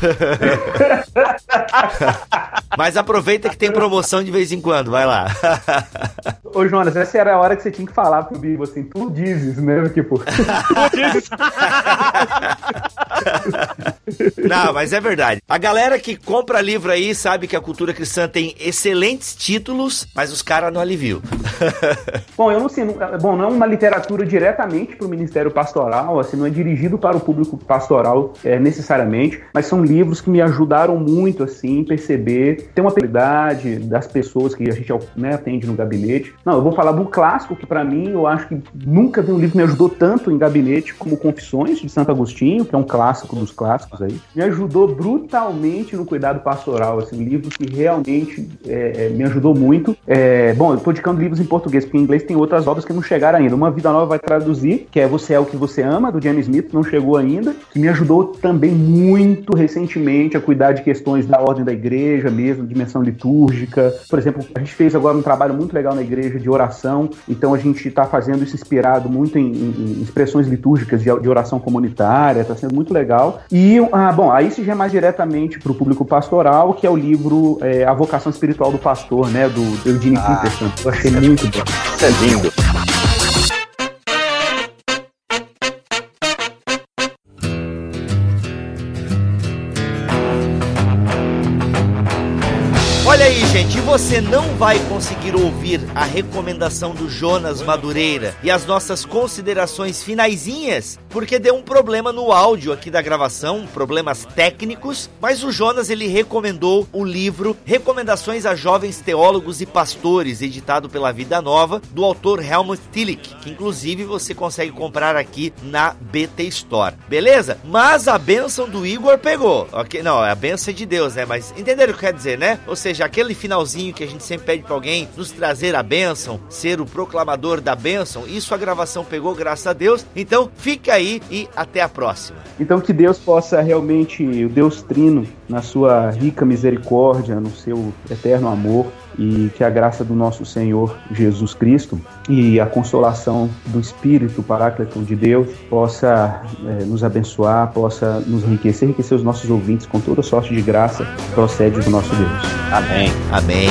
Mas aproveita que tem promoção de vez em quando, vai lá. Ô, Jonas, essa era a hora que você tinha que falar pro Bibo assim, tu dizes, né? Tipo. tu dizes. Não, mas é verdade. A galera que compra livro aí sabe que a cultura cristã tem excelentes títulos, mas os caras não aliviam. bom, eu não sei. Bom, não é uma literatura diretamente para o Ministério Pastoral, assim, não é dirigido para o público pastoral é, necessariamente, mas são livros que me ajudaram muito, assim, perceber, ter uma qualidade das pessoas que a gente né, atende no gabinete. Não, eu vou falar do clássico, que para mim, eu acho que nunca vi um livro que me ajudou tanto em gabinete como Confissões, de Santo Agostinho, que é um clássico dos clássicos aí. Me ajudou brutalmente no cuidado pastoral, assim, livro que realmente é, é, me ajudou muito. É, bom, eu tô indicando livros em português, porque em inglês tem outras obras que não chegaram ainda. Uma Vida Nova vai traduzir, que é Você é o que Você Ama, do James Smith, não chegou ainda, que me ajudou também muito recentemente a cuidar de questões da ordem da igreja mesmo, dimensão litúrgica. Por exemplo, a gente fez agora um trabalho muito legal na igreja de oração, então a gente está fazendo isso inspirado muito em, em, em expressões litúrgicas de, de oração comunitária, está sendo muito legal. E, ah, bom, aí se já é mais diretamente para o público pastoral, que é o livro é, A Vocação Espiritual do Pastor, né, do Eugene ah, Peterson. Eu achei muito bom. Isso é lindo. Você não vai conseguir ouvir a recomendação do Jonas Madureira e as nossas considerações finaizinhas, porque deu um problema no áudio aqui da gravação, problemas técnicos, mas o Jonas ele recomendou o livro Recomendações a Jovens Teólogos e Pastores, editado pela Vida Nova, do autor Helmut Tillich, que inclusive você consegue comprar aqui na BT Store. Beleza? Mas a benção do Igor pegou. OK? Não, a benção é de Deus, né? Mas entenderam o que quer dizer, né? Ou seja, aquele finalzinho que a gente sempre pede para alguém nos trazer a bênção, ser o proclamador da bênção, isso a gravação pegou, graças a Deus. Então fica aí e até a próxima. Então que Deus possa realmente, o Deus Trino, na sua rica misericórdia, no seu eterno amor, e que a graça do nosso Senhor Jesus Cristo e a consolação do Espírito Paráclito de Deus possa é, nos abençoar, possa nos enriquecer, enriquecer os nossos ouvintes com toda sorte de graça procede do nosso Deus. Amém. Amém.